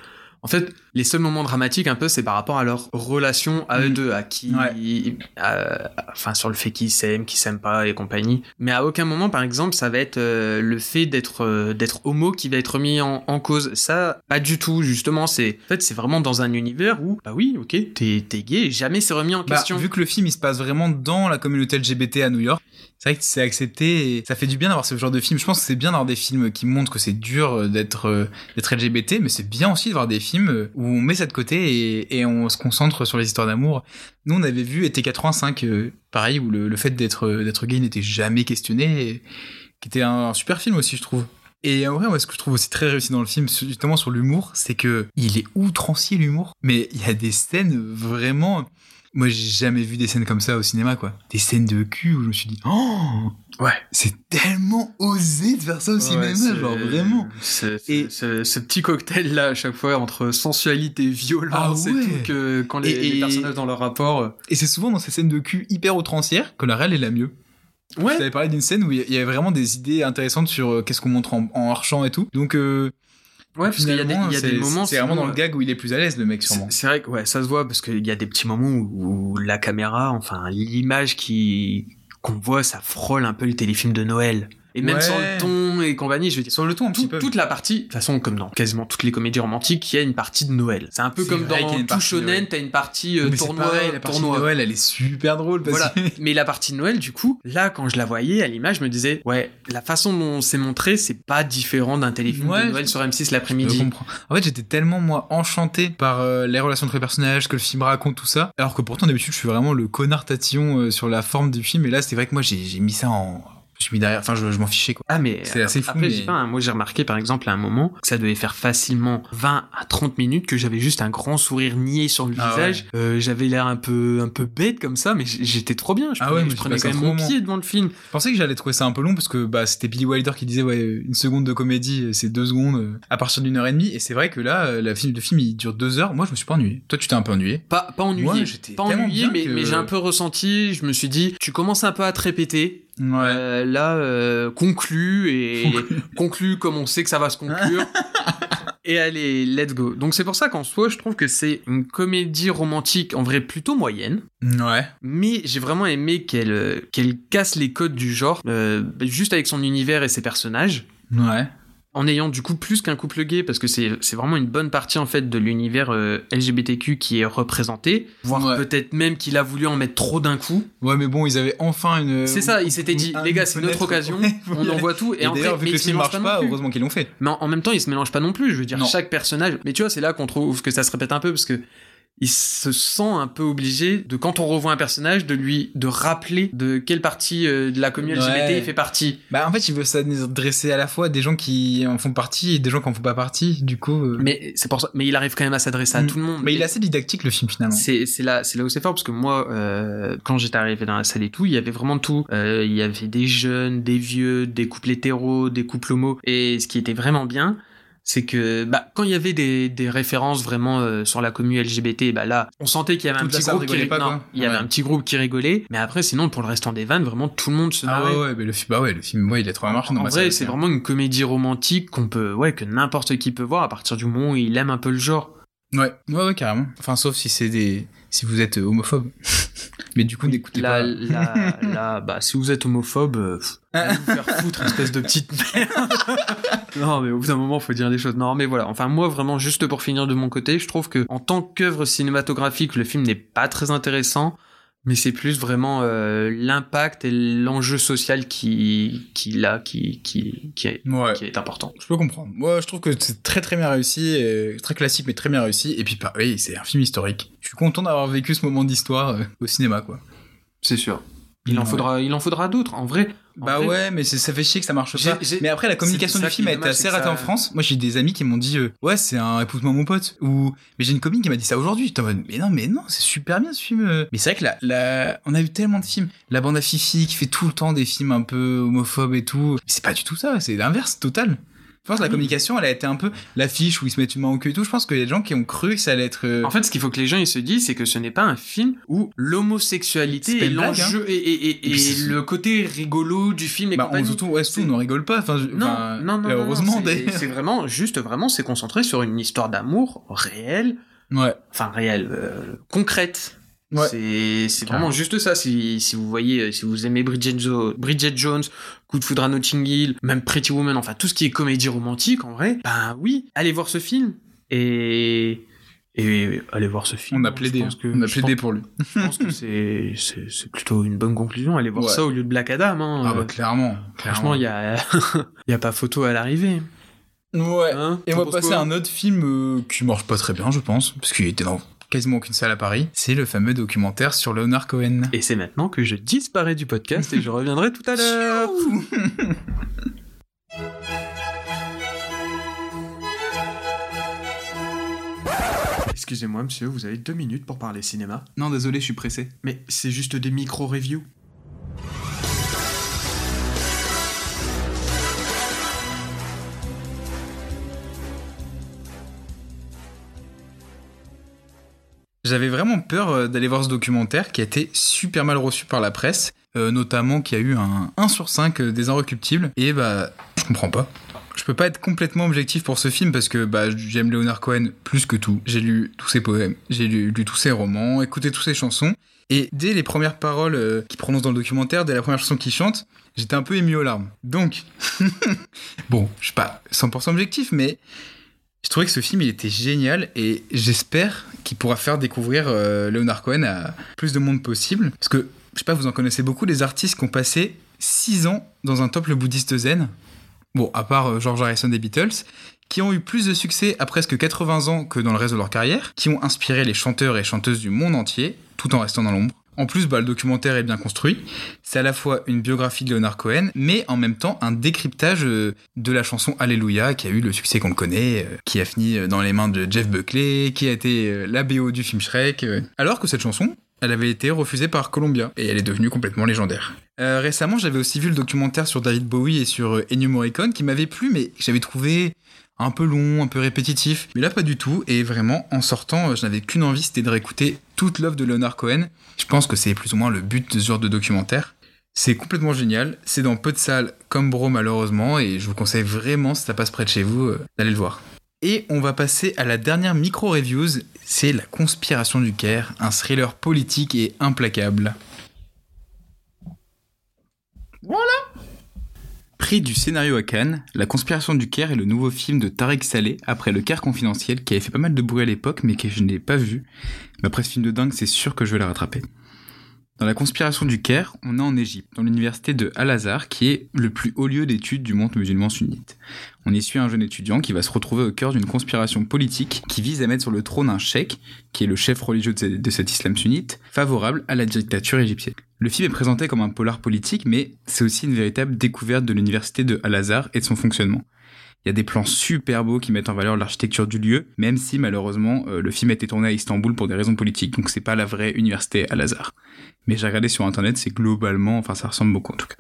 En fait, les seuls moments dramatiques un peu, c'est par rapport à leur relation à eux Mm. deux, à qui, Ouais. à- enfin sur le fait qu'ils s'aiment, qu'ils s'aiment pas et compagnie. Mais à aucun moment, par exemple, ça va être euh, le fait d'être euh, d'être homo qui va être mis en, en cause. Ça, pas du tout. Justement, c'est en fait c'est vraiment dans un univers où bah oui, ok, t'es t'es gay, et jamais c'est remis en Bah, question. vu que le film il se passe vraiment dans la communauté LGBT à New York, c'est vrai que c'est accepté ça fait du bien d'avoir ce genre de film. Je pense que c'est bien d'avoir des films qui montrent que c'est dur euh, d'être euh, LGBT, mais c'est bien aussi de voir des films euh, où on met ça de côté et, on se concentre sur les histoires d'amour. Nous, on avait vu été 85, euh, pareil, où le, fait d'être gay n'était jamais questionné, qui était un, un super film aussi, je trouve. Et en vrai, moi, ce que je trouve aussi très réussi dans le film, justement sur l'humour, c'est que il est outrancier l'humour, mais il y a des scènes vraiment. Moi, j'ai jamais vu des scènes comme ça au cinéma, quoi. Des scènes de cul où je me suis dit, oh, Ouais. c'est tellement osé de faire ça au Ouais, cinéma, genre vraiment. Et- ce, petit cocktail là à chaque fois entre sensualité, violence Ah et ouais. tout que quand les, Et- les et- personnages dans leur rapport. euh, Et c'est souvent dans ces scènes de cul hyper outrancières que la réelle est la mieux. Ouais. Je t'avais parlé d'une scène où il y avait vraiment des idées intéressantes sur euh, qu'est-ce qu'on montre en, en et tout. Donc, euh, Ouais, parce qu'il y a des, y a des moments. C'est vraiment dans le euh, gag où il est plus à l'aise, le mec, sûrement. C'est c'est vrai que ouais, ça se voit parce qu'il y a des petits moments où, où la caméra, enfin l'image qui qu'on voit, ça frôle un peu le téléfilm de Noël. Et même Ouais. sur le ton et compagnie, je veux dire. Sur le ton, un Tout- petit peu. toute la partie, de toute façon, comme dans quasiment toutes les comédies romantiques, il y a une partie de Noël. C'est un peu comme dans tout partie shonen, t'as une partie euh, tournoi, pareil, la partie tournoi. de Noël, elle est super drôle parce Voilà. Mais la partie de Noël, du coup, là, quand je la voyais à l'image, je me disais, ouais, la façon dont c'est montré, c'est pas différent d'un téléfilm Ouais, de Noël sur M6 Je l'après-midi. comprends. En fait, j'étais tellement, moi, enchanté par euh, les relations entre les personnages, que le film raconte, tout ça. Alors que pourtant, d'habitude, je suis vraiment le connard tatillon euh, sur la forme du film. Et là, c'est vrai que moi, j'ai mis ça en... Je suis mis derrière... Enfin, je, je m'en fichais, quoi. Ah, mais C'est assez fou, après, mais- je sais pas, hein, moi j'ai remarqué par exemple à un moment que ça devait faire facilement 20 à 30 minutes que j'avais juste un grand sourire niais sur le Ah visage. Euh, j'avais l'air un peu, un peu bête comme ça, mais j'étais trop bien. Je Ah prenais, ouais, je prenais quand même mon pied devant le film. Je pensais que j'allais trouver ça un peu long parce que bah, c'était Billy Wilder qui disait ouais une seconde de comédie c'est deux secondes euh, à partir d'une heure et demie et c'est vrai que là euh, la film, le film il dure deux heures moi je me suis pas ennuyé toi tu t'es un peu ennuyé Pas, pas ennuyé, j'étais pas ennuyé, mais, que- mais j'ai un peu ressenti, je me suis dit, tu commences un peu à te répéter. Ouais Euh, là, euh, conclu et conclu comme on sait que ça va se conclure. et allez, let's go. Donc c'est pour ça qu'en soi, je trouve que c'est une comédie romantique en vrai plutôt moyenne. ouais Mais j'ai vraiment aimé qu'elle euh, qu'elle casse les codes du genre, euh, juste avec son univers et ses personnages. ouais En ayant du coup plus qu'un couple gay, parce que c'est vraiment une bonne partie en fait de l'univers euh, LGBTQ qui est représenté, voire Ouais. peut-être même qu'il a voulu en mettre trop d'un coup. ouais mais bon ils avaient enfin une C'est ça, il s'était dit, un- les gars, c'est notre occasion, on envoie tout, et, et en vu que ils le film marche pas, heureusement qu'ils l'ont fait Mais en, en même temps, ils se mélangent pas non plus. Je veux dire, Non. chaque personnage. Mais tu vois, c'est là qu'on trouve que ça se répète un peu parce que il se sent un peu obligé de quand on revoit un personnage de lui de rappeler de quelle partie euh, de la communauté LGBT il fait partie. Bah en fait, il veut s'adresser à la fois des gens qui en font partie et des gens qui en font pas partie. Du coup, euh, Mais c'est pour ça. Mais il arrive quand même à s'adresser à Mm. tout le monde. mais il est assez didactique le film finalement. C'est c'est là c'est là où c'est fort parce que moi euh, quand j'étais arrivé dans la salle et tout il y avait vraiment tout Euh, il y avait des jeunes des vieux des couples hétéros des couples homos et ce qui était vraiment bien c'est que bah quand il y avait des, des références vraiment euh, sur la commune LGBT bah là on sentait qu'il y avait un petit groupe qui rigolait pas, non, il y avait Ouais. un petit groupe qui rigolait mais après sinon pour le restant des vannes vraiment tout le monde se Ah marrait ouais, ouais, mais le film, bah ouais, le film, ouais, il est trop marché dans en ma vrai, c'est vraiment une comédie romantique qu'on peut, ouais, que n'importe qui peut voir à partir du moment où il aime un peu le genre. Ouais, ouais, ouais, carrément. Enfin, sauf si c'est des, si vous êtes euh, homophobe. mais du coup, n'écoutez pas. là, là, bah, si vous êtes homophobe, euh, allez vous faire foutre, espèce de petite merde. non, mais au bout d'un moment, faut dire des choses. Non, mais voilà. Enfin, moi, vraiment, juste pour finir de mon côté, je trouve que, en tant qu'œuvre cinématographique, le film n'est pas très intéressant. Mais c'est plus vraiment euh, l'impact et l'enjeu social qui, qui a, qui, qui, qui est, Ouais. qui est important. Je peux comprendre. Moi, je trouve que c'est très très bien réussi, très classique mais très bien réussi. Et puis, bah, oui, c'est un film historique. Je suis content d'avoir vécu ce moment d'histoire euh, au cinéma, quoi. C'est sûr. Il en faudra, il en faudra d'autres. En vrai, Bah vrai, ouais, mais ça fait chier que ça marche pas. Mais après, la communication du film a été assez ratée ça- en France. Moi, j'ai des amis qui m'ont dit, euh, ouais, c'est un épouse-moi mon pote. Ou, mais j'ai une copine qui m'a dit ça aujourd'hui. Mais non, mais non, c'est super bien ce film. euh. Mais c'est vrai que la, la, on a eu tellement de films. La bande à Fifi qui fait tout le temps des films un peu homophobes et tout. C'est pas du tout ça. C'est l'inverse total. Je pense que la communication, elle a été un peu l'affiche où ils se mettent une main au cul et tout. Je pense qu'il y a des gens qui ont cru que ça allait être. euh, En fait, ce qu'il faut que les gens ils se disent, c'est que ce n'est pas un film où l'homosexualité une blague, l'enjeu et, et, et, Et puis et le côté rigolo du film et bah, on, surtout, ouais, surtout, on rigole pas. Enfin, je- Non, enfin, non, non, et non, heureusement, c'est vraiment juste vraiment c'est concentré sur une histoire d'amour réelle, Ouais. enfin réelle, euh, concrète. Ouais. C'est vraiment juste ça. Si, si vous voyez, euh, si vous aimez Bridget, Jo- Bridget Jones, Coup de foudre à Notting Hill, même Pretty Woman, enfin tout ce qui est comédie romantique en vrai, ben oui, allez voir ce film et et allez voir ce film. On a plaidé. hein. que- on a plaidé pense- pour lui. Je pense que c'est c'est plutôt une bonne conclusion. Allez voir Ouais. ça au lieu de Black Adam. Hein. Ah bah clairement. Franchement, il y a il y a pas photo à l'arrivée. Ouais. Hein Et on va passer à un autre film euh, qui marche pas très bien, je pense, parce qu'il était dans quasiment aucune salle à Paris. C'est le fameux documentaire sur Leonard Cohen. Et c'est maintenant que je disparais du podcast et je reviendrai tout à l'heure. Excusez-moi, monsieur, vous avez deux minutes pour parler cinéma. non, désolé, je suis pressé. Mais c'est juste des micro-reviews. J'avais vraiment peur euh, d'aller voir ce documentaire qui a été super mal reçu par la presse, euh, notamment qui a eu un 1 sur 5 des inrecuptibles. Et bah, je comprends pas. Je peux pas être complètement objectif pour ce film parce que bah, j'aime Leonard Cohen plus que tout. J'ai lu tous ses poèmes, j'ai lu, tous ses romans, écouté toutes ses chansons. Et dès les premières paroles euh, qu'il prononce dans le documentaire, dès la première chanson qu'il chante, j'étais un peu ému aux larmes. Donc, bon, je suis pas 100% objectif, mais je trouvais que ce film il était génial et j'espère qu'il pourra faire découvrir euh, Leonard Cohen à plus de monde possible. Parce que, je sais pas, vous en connaissez beaucoup des artistes qui ont passé 6 ans dans un temple bouddhiste zen. Bon, à part euh, George Harrison des Beatles, qui ont eu plus de succès à presque 80 ans que dans le reste de leur carrière, qui ont inspiré les chanteurs et chanteuses du monde entier, tout en restant dans l'ombre. En plus, bah, le documentaire est bien construit. C'est à la fois une biographie de Leonard Cohen, mais en même temps un décryptage euh, de la chanson Alléluia, qui a eu le succès qu'on connaît, euh, qui a fini euh, dans les mains de Jeff Buckley, qui a été la BO du film Shrek. Alors que cette chanson, elle avait été refusée par Columbia, et elle est devenue complètement légendaire. Récemment, j'avais aussi vu le documentaire sur David Bowie et sur Ennio Morricone, qui m'avait plu, mais j'avais trouvé un peu long, un peu répétitif. Mais là, pas du tout. Et vraiment, en sortant, euh, je n'avais qu'une envie, c'était de réécouter toute l'œuvre de Leonard Cohen. Je pense que c'est plus ou moins le but de ce genre de documentaire. C'est complètement génial. C'est dans peu de salles comme Bro, malheureusement. Et je vous conseille vraiment, si ça passe près de chez vous, euh, d'aller le voir. Et on va passer à la dernière micro-reviews. C'est La Conspiration du Caire, un thriller politique et implacable. Prix du scénario à Cannes, La conspiration du Caire est le nouveau film de Tarek Saleh après Le Caire confidentiel qui avait fait pas mal de bruit à l'époque mais que je n'ai pas vu. Mais après ce film de dingue, c'est sûr que je vais la rattraper. Dans la conspiration du Caire, on est en Égypte, dans l'université de Al-Azhar, qui est le plus haut lieu d'études du monde musulman sunnite. On y suit un jeune étudiant qui va se retrouver au cœur d'une conspiration politique qui vise à mettre sur le trône un cheikh, qui est le chef religieux de, cet islam sunnite, favorable à la dictature égyptienne. Le film est présenté comme un polar politique, mais c'est aussi une véritable découverte de l'université de Al-Azhar et de son fonctionnement. Il y a des plans super beaux qui mettent en valeur l'architecture du lieu, même si malheureusement euh, le film a été tourné à Istanbul pour des raisons politiques, donc c'est pas la vraie université Al-Azhar. Mais j'ai regardé sur internet, c'est globalement, enfin ça ressemble beaucoup en tout cas.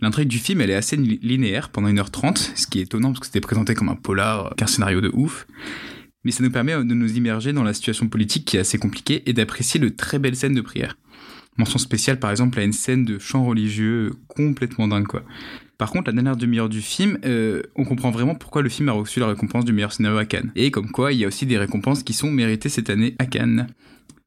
L'intrigue du film, elle est assez linéaire pendant 1h30, ce qui est étonnant parce que c'était présenté comme un polar, qu'un scénario de ouf. Mais ça nous permet de nous immerger dans la situation politique qui est assez compliquée et d'apprécier de très belles scènes de prière. Mention spéciale par exemple à une scène de chant religieux complètement dingue quoi. Par contre, la dernière demi-heure du film, euh, on comprend vraiment pourquoi le film a reçu la récompense du meilleur scénario à Cannes. Et comme quoi, il y a aussi des récompenses qui sont méritées cette année à Cannes.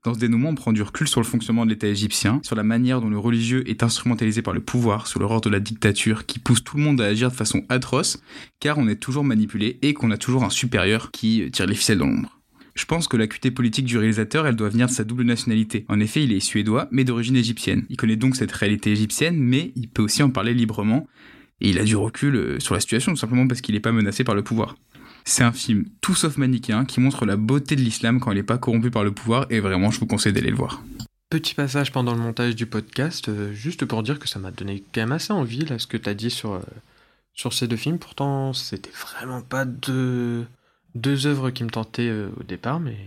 Dans ce dénouement, on prend du recul sur le fonctionnement de l'État égyptien, sur la manière dont le religieux est instrumentalisé par le pouvoir, sur l'horreur de la dictature qui pousse tout le monde à agir de façon atroce, car on est toujours manipulé et qu'on a toujours un supérieur qui tire les ficelles dans l'ombre. Je pense que l'acuité politique du réalisateur, elle doit venir de sa double nationalité. En effet, il est suédois, mais d'origine égyptienne. Il connaît donc cette réalité égyptienne, mais il peut aussi en parler librement, et il a du recul euh, sur la situation, tout simplement parce qu'il n'est pas menacé par le pouvoir. C'est un film tout sauf manichéen qui montre la beauté de l'islam quand il n'est pas corrompu par le pouvoir, et vraiment, je vous conseille d'aller le voir. Petit passage pendant le montage du podcast, euh, juste pour dire que ça m'a donné quand même assez envie, là, ce que tu as dit sur, euh, sur ces deux films. Pourtant, c'était vraiment pas deux, deux œuvres qui me tentaient au départ, mais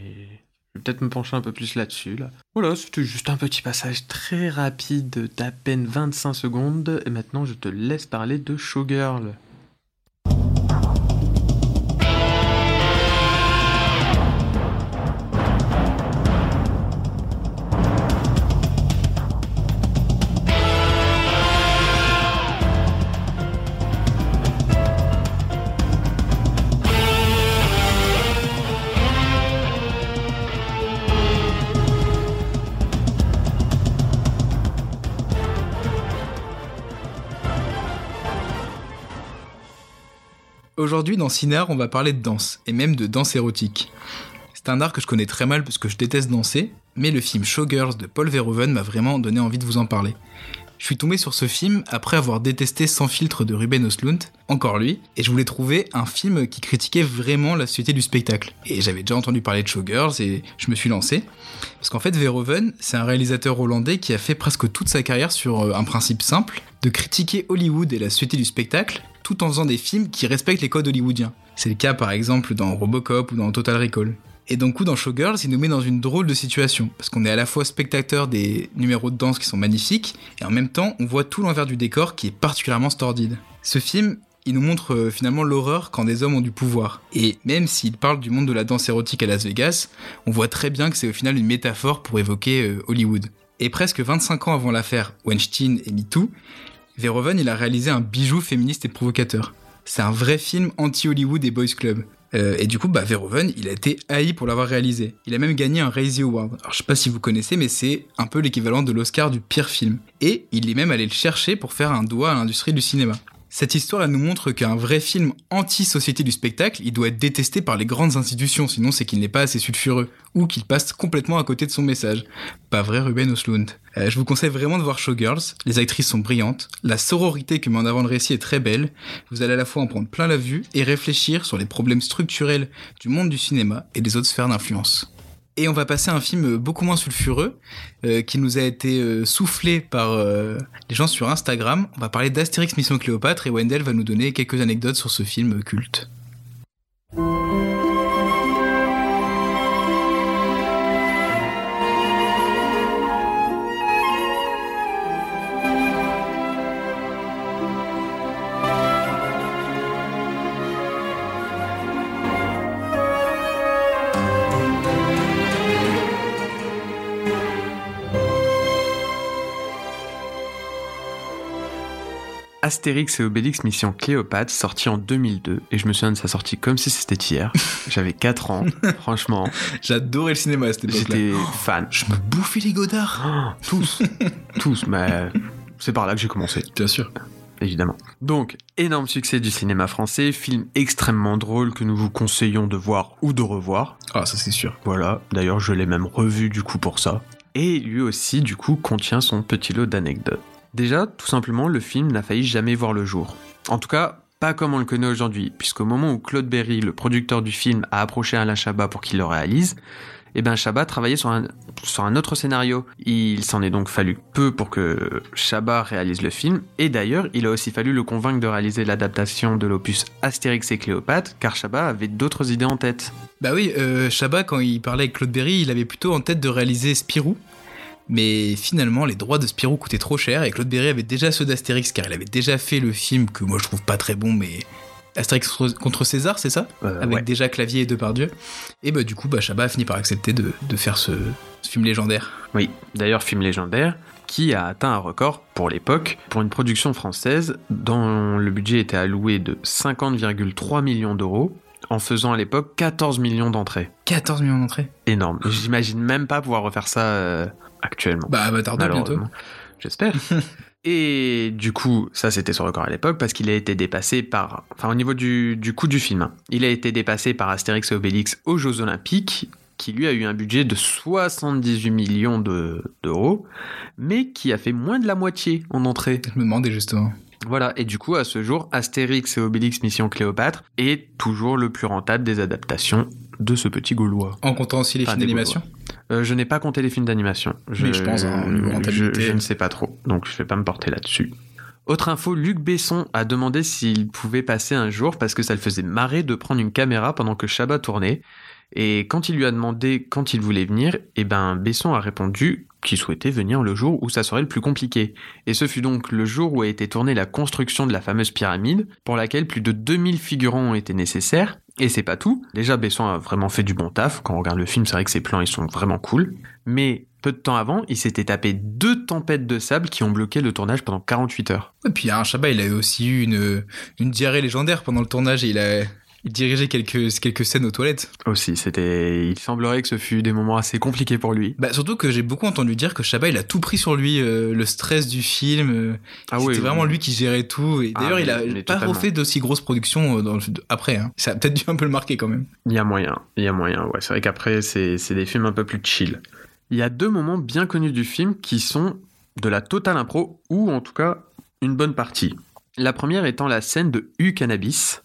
vais peut-être me pencher un peu plus là-dessus. Là. Voilà, c'était juste un petit passage très rapide d'à peine 25 secondes, et maintenant je te laisse parler de Showgirl. Aujourd'hui, dans Cinéar, on va parler de danse, et même de danse érotique. C'est un art que je connais très mal parce que je déteste danser, mais le film Showgirls de Paul Verhoeven m'a vraiment donné envie de vous en parler. Je suis tombé sur ce film après avoir détesté Sans filtre de Ruben Östlund, encore lui, et je voulais trouver un film qui critiquait vraiment la société du spectacle. Et j'avais déjà entendu parler de Showgirls et je me suis lancé. Parce qu'en fait, Verhoeven, c'est un réalisateur hollandais qui a fait presque toute sa carrière sur euh, un principe simple, de critiquer Hollywood et la société du spectacle, tout en faisant des films qui respectent les codes hollywoodiens. C'est le cas par exemple dans Robocop ou dans Total Recall. Et donc coup dans Showgirls, il nous met dans une drôle de situation, parce qu'on est à la fois spectateur des numéros de danse qui sont magnifiques, et en même temps on voit tout l'envers du décor qui est particulièrement stordide. Ce film, il nous montre euh, finalement l'horreur quand des hommes ont du pouvoir. Et même s'il parle du monde de la danse érotique à Las Vegas, on voit très bien que c'est au final une métaphore pour évoquer euh, Hollywood. Et presque 25 ans avant l'affaire Weinstein et MeToo, Verhoeven il a réalisé un bijou féministe et provocateur. C'est un vrai film anti-Hollywood et Boys Club. Euh, et du coup, bah, Verhoeven, il a été haï pour l'avoir réalisé. Il a même gagné un Razzie Award. Alors, je sais pas si vous connaissez, mais c'est un peu l'équivalent de l'Oscar du pire film. Et il est même allé le chercher pour faire un doigt à l'industrie du cinéma. Cette histoire, elle nous montre qu'un vrai film anti-société du spectacle, il doit être détesté par les grandes institutions, sinon c'est qu'il n'est pas assez sulfureux, ou qu'il passe complètement à côté de son message. Pas vrai Ruben Oslund? Euh, Je vous conseille vraiment de voir Showgirls, les actrices sont brillantes, la sororité que met en avant le récit est très belle, vous allez à la fois en prendre plein la vue et réfléchir sur les problèmes structurels du monde du cinéma et des autres sphères d'influence. Et on va passer à un film beaucoup moins sulfureux, euh, qui nous a été euh, soufflé par euh, les gens sur Instagram. On va parler d'Astérix Mission Cléopâtre et Wendell va nous donner quelques anecdotes sur ce film culte. Astérix et Obélix Mission Cléopâtre, sorti en 2002, et je me souviens de sa sortie comme si c'était hier. J'avais 4 ans, franchement. J'adorais le cinéma à cette époque-là. J'étais fan. Je me bouffais les godards tous, tous, mais c'est par là que j'ai commencé. Bien sûr. Évidemment. Donc, énorme succès du cinéma français, film extrêmement drôle que nous vous conseillons de voir ou de revoir. Ah, ça c'est sûr. Voilà, d'ailleurs je l'ai même revu du coup pour ça. et lui aussi du coup contient son petit lot d'anecdotes. Déjà, tout simplement, le film n'a failli jamais voir le jour. En tout cas, pas comme on le connaît aujourd'hui, puisqu'au moment où Claude Berry, le producteur du film, a approché Alain Chabat pour qu'il le réalise, eh ben Chabat travaillait sur un, autre scénario. Il s'en est donc fallu peu pour que Chabat réalise le film, et d'ailleurs, il a aussi fallu le convaincre de réaliser l'adaptation de l'opus Astérix et Cléopâtre, car Chabat avait d'autres idées en tête. Bah oui, euh, quand il parlait avec Claude Berry, il avait plutôt en tête de réaliser Spirou. Mais finalement, les droits de Spirou coûtaient trop cher et Claude Berry avait déjà ceux d'Astérix car il avait déjà fait le film que moi je trouve pas très bon, mais Astérix contre César, c'est ça Euh, Avec ouais. déjà Clavier et Depardieu. Et bah du coup, bah, Chabat a fini par accepter de, de faire ce, ce film légendaire. Oui, d'ailleurs film légendaire, qui a atteint un record pour l'époque, pour une production française dont le budget était alloué de 50,3 millions d'euros, en faisant à l'époque 14 millions d'entrées. 14 millions d'entrées. Énorme. J'imagine même pas pouvoir refaire ça euh, actuellement. Bah Avatar 2 bientôt. J'espère. Et du coup, ça c'était son record à l'époque parce qu'il a été dépassé par, enfin au niveau du, du coût du film, hein, il a été dépassé par Astérix et Obélix aux Jeux Olympiques, qui lui a eu un budget de 78 millions de- d'euros, mais qui a fait moins de la moitié en entrée. Je me demandais justement. Voilà, et du coup, à ce jour, Astérix et Obélix Mission Cléopâtre est toujours le plus rentable des adaptations de ce petit Gaulois. En comptant aussi les Enfin, films d'animation. Euh, je n'ai pas compté les films d'animation. Mais je pense, hein, niveau je, je ne sais pas trop, donc je vais pas me porter là-dessus. Autre info, Luc Besson a demandé s'il pouvait passer un jour parce que ça le faisait marrer de prendre une caméra pendant que Chabat tournait. Et quand il lui a demandé quand il voulait venir, eh ben Besson a répondu qu'il souhaitait venir le jour où ça serait le plus compliqué. Et ce fut donc le jour où a été tournée la construction de la fameuse pyramide, pour laquelle plus de 2000 figurants ont été nécessaires. Et c'est pas tout. Déjà, Besson a vraiment fait du bon taf. Quand on regarde le film, c'est vrai que ses plans, ils sont vraiment cool. Mais peu de temps avant, il s'était tapé deux tempêtes de sable qui ont bloqué le tournage pendant 48 heures. Et puis un Chabat, il a aussi eu une, une diarrhée légendaire pendant le tournage et il a il dirigeait quelques, quelques scènes aux toilettes. Aussi, c'était, il semblerait que ce fut des moments assez compliqués pour lui. Bah, surtout que j'ai beaucoup entendu dire que Chabat, il a tout pris sur lui, euh, le stress du film. euh, Ah c'était oui, vraiment oui. lui qui gérait tout. Et Ah, d'ailleurs, il a mais- pas totalement. refait d'aussi grosses productions euh, dans le- après. Hein. Ça a peut-être dû un peu le marquer quand même. Il y a moyen, il y a moyen. Ouais, c'est vrai qu'après, c'est, c'est des films un peu plus chill. Il y a deux moments bien connus du film qui sont de la totale impro, ou en tout cas une bonne partie. La première étant la scène de U Cannabis.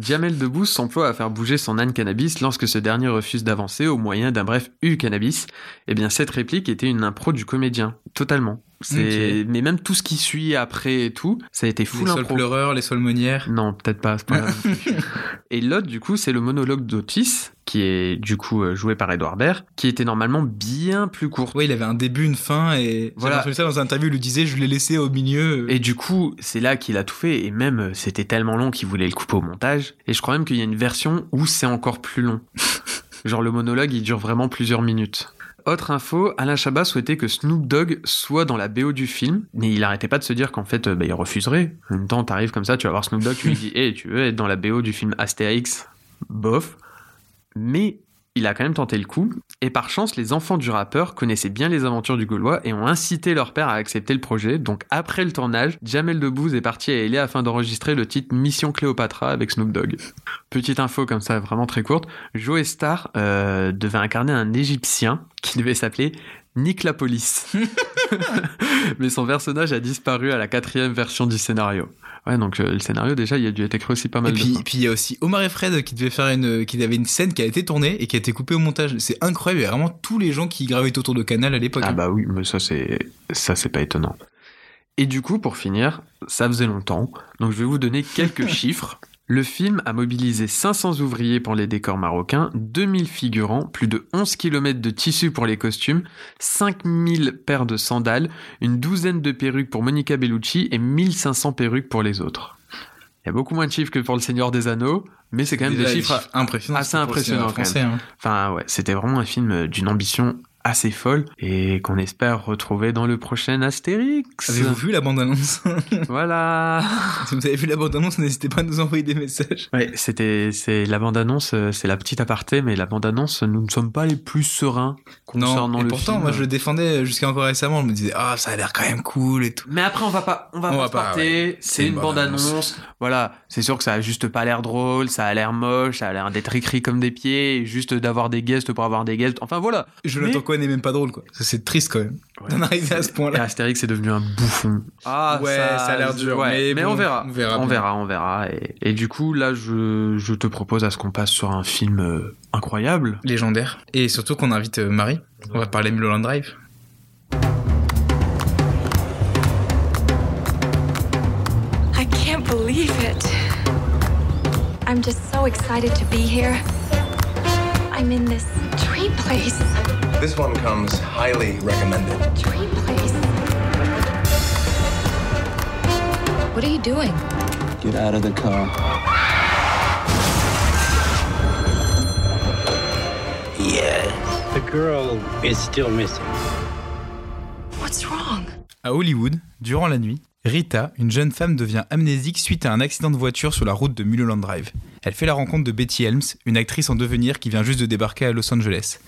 Jamel Debbouze s'emploie à faire bouger son âne cannabis lorsque ce dernier refuse d'avancer au moyen d'un bref U cannabis. Eh bien, cette réplique était une impro du comédien, totalement. Mais même tout ce qui suit après et tout, ça a été full les sols pleureurs, les sols monnières. Non, peut-être pas. Et l'autre, du coup, c'est le monologue d'Otis, qui est du coup euh, joué par Edouard Baird, qui était normalement bien plus court. Ouais, il avait un début, une fin et Voilà. ça dans un interview, il lui disait, je l'ai laissé au milieu. Et du coup, c'est là qu'il a tout fait, et même euh, c'était tellement long qu'il voulait le couper au montage. Et je crois même qu'il y a une version où c'est encore plus long. Genre le monologue, il dure vraiment plusieurs minutes. Autre info, Alain Chabat souhaitait que Snoop Dogg soit dans la BO du film, mais il arrêtait pas de se dire qu'en fait, euh, bah, il refuserait. En même temps, t'arrives comme ça, tu vas voir Snoop Dogg, tu lui dis, hé, tu veux être dans la BO du film Astérix? Bof. Mais il a quand même tenté le coup, et par chance, les enfants du rappeur connaissaient bien les aventures du Gaulois et ont incité leur père à accepter le projet. Donc après le tournage, Jamel Debbouze est parti à LA afin d'enregistrer le titre Mission Cléopatra avec Snoop Dogg. Petite info comme ça, vraiment très courte. Joe Star euh, devait incarner un Égyptien qui devait s'appeler Nick la Police. Mais son personnage a disparu à la quatrième version du scénario. Ouais, donc euh, le scénario déjà, il a dû être écrit aussi pas mal Et de puis, puis il y a aussi Omar et Fred qui devait faire une, qui avait une scène qui a été tournée et qui a été coupée au montage. C'est incroyable, il y a vraiment tous les gens qui gravitaient autour de Canal à l'époque. Ah bah oui, mais ça c'est ça c'est pas étonnant. Et du coup, pour finir, ça faisait longtemps, donc je vais vous donner quelques chiffres. Le film a mobilisé 500 ouvriers pour les décors marocains, 2000 figurants, plus de 11 km de tissu pour les costumes, 5000 paires de sandales, une douzaine de perruques pour Monica Bellucci et 1500 perruques pour les autres. Il y a beaucoup moins de chiffres que pour le Seigneur des Anneaux, mais c'est quand même des chiffres impressionnants. assez impressionnants quand hein. Enfin ouais, c'était vraiment un film euh, d'une ambition assez folle et qu'on espère retrouver dans le prochain Astérix. Avez-vous vu la bande-annonce Voilà. Si vous avez vu la bande-annonce, n'hésitez pas à nous envoyer des messages. Ouais, c'était c'est la bande annonce, c'est la petite aparté, mais la bande annonce, nous ne sommes pas les plus sereins concernant Non, et le pourtant, film. moi je le défendais jusqu'à encore récemment. Je me disais, ah, ça a l'air quand même cool et tout. Mais après, on va pas, on va On pas va pas, ouais. C'est une bande annonce. Voilà, c'est sûr que ça a juste pas l'air drôle, ça a l'air moche, ça a l'air d'être écrit comme des pieds, juste d'avoir des guests pour avoir des guests. Enfin voilà. Jonathan Mais- n'est même pas drôle, quoi. C'est triste quand même. D'en arriver à ce Et point-là. Astérix est devenu un bouffon. Ah, Ouais, ça a l'air dur, ouais, mais mais, bon, on verra. on verra On verra, on verra. Et, et du coup, là, je, je te propose à ce qu'on passe sur un film euh, incroyable. Légendaire. Et surtout qu'on invite euh, Marie. On va parler Mulholland Drive. I can't believe it. I'm just so excited to be here. I'm in this dream place. This one comes highly recommended. Dream place. What are you doing? Get out of the car. Yeah. The girl is still missing. What's wrong? À Hollywood, durant la nuit, Rita, une jeune femme, devient amnésique suite à un accident de voiture sur la route de Mulholland Drive. Elle fait la rencontre de Betty Helms, une actrice en devenir qui vient juste de débarquer à Los Angeles.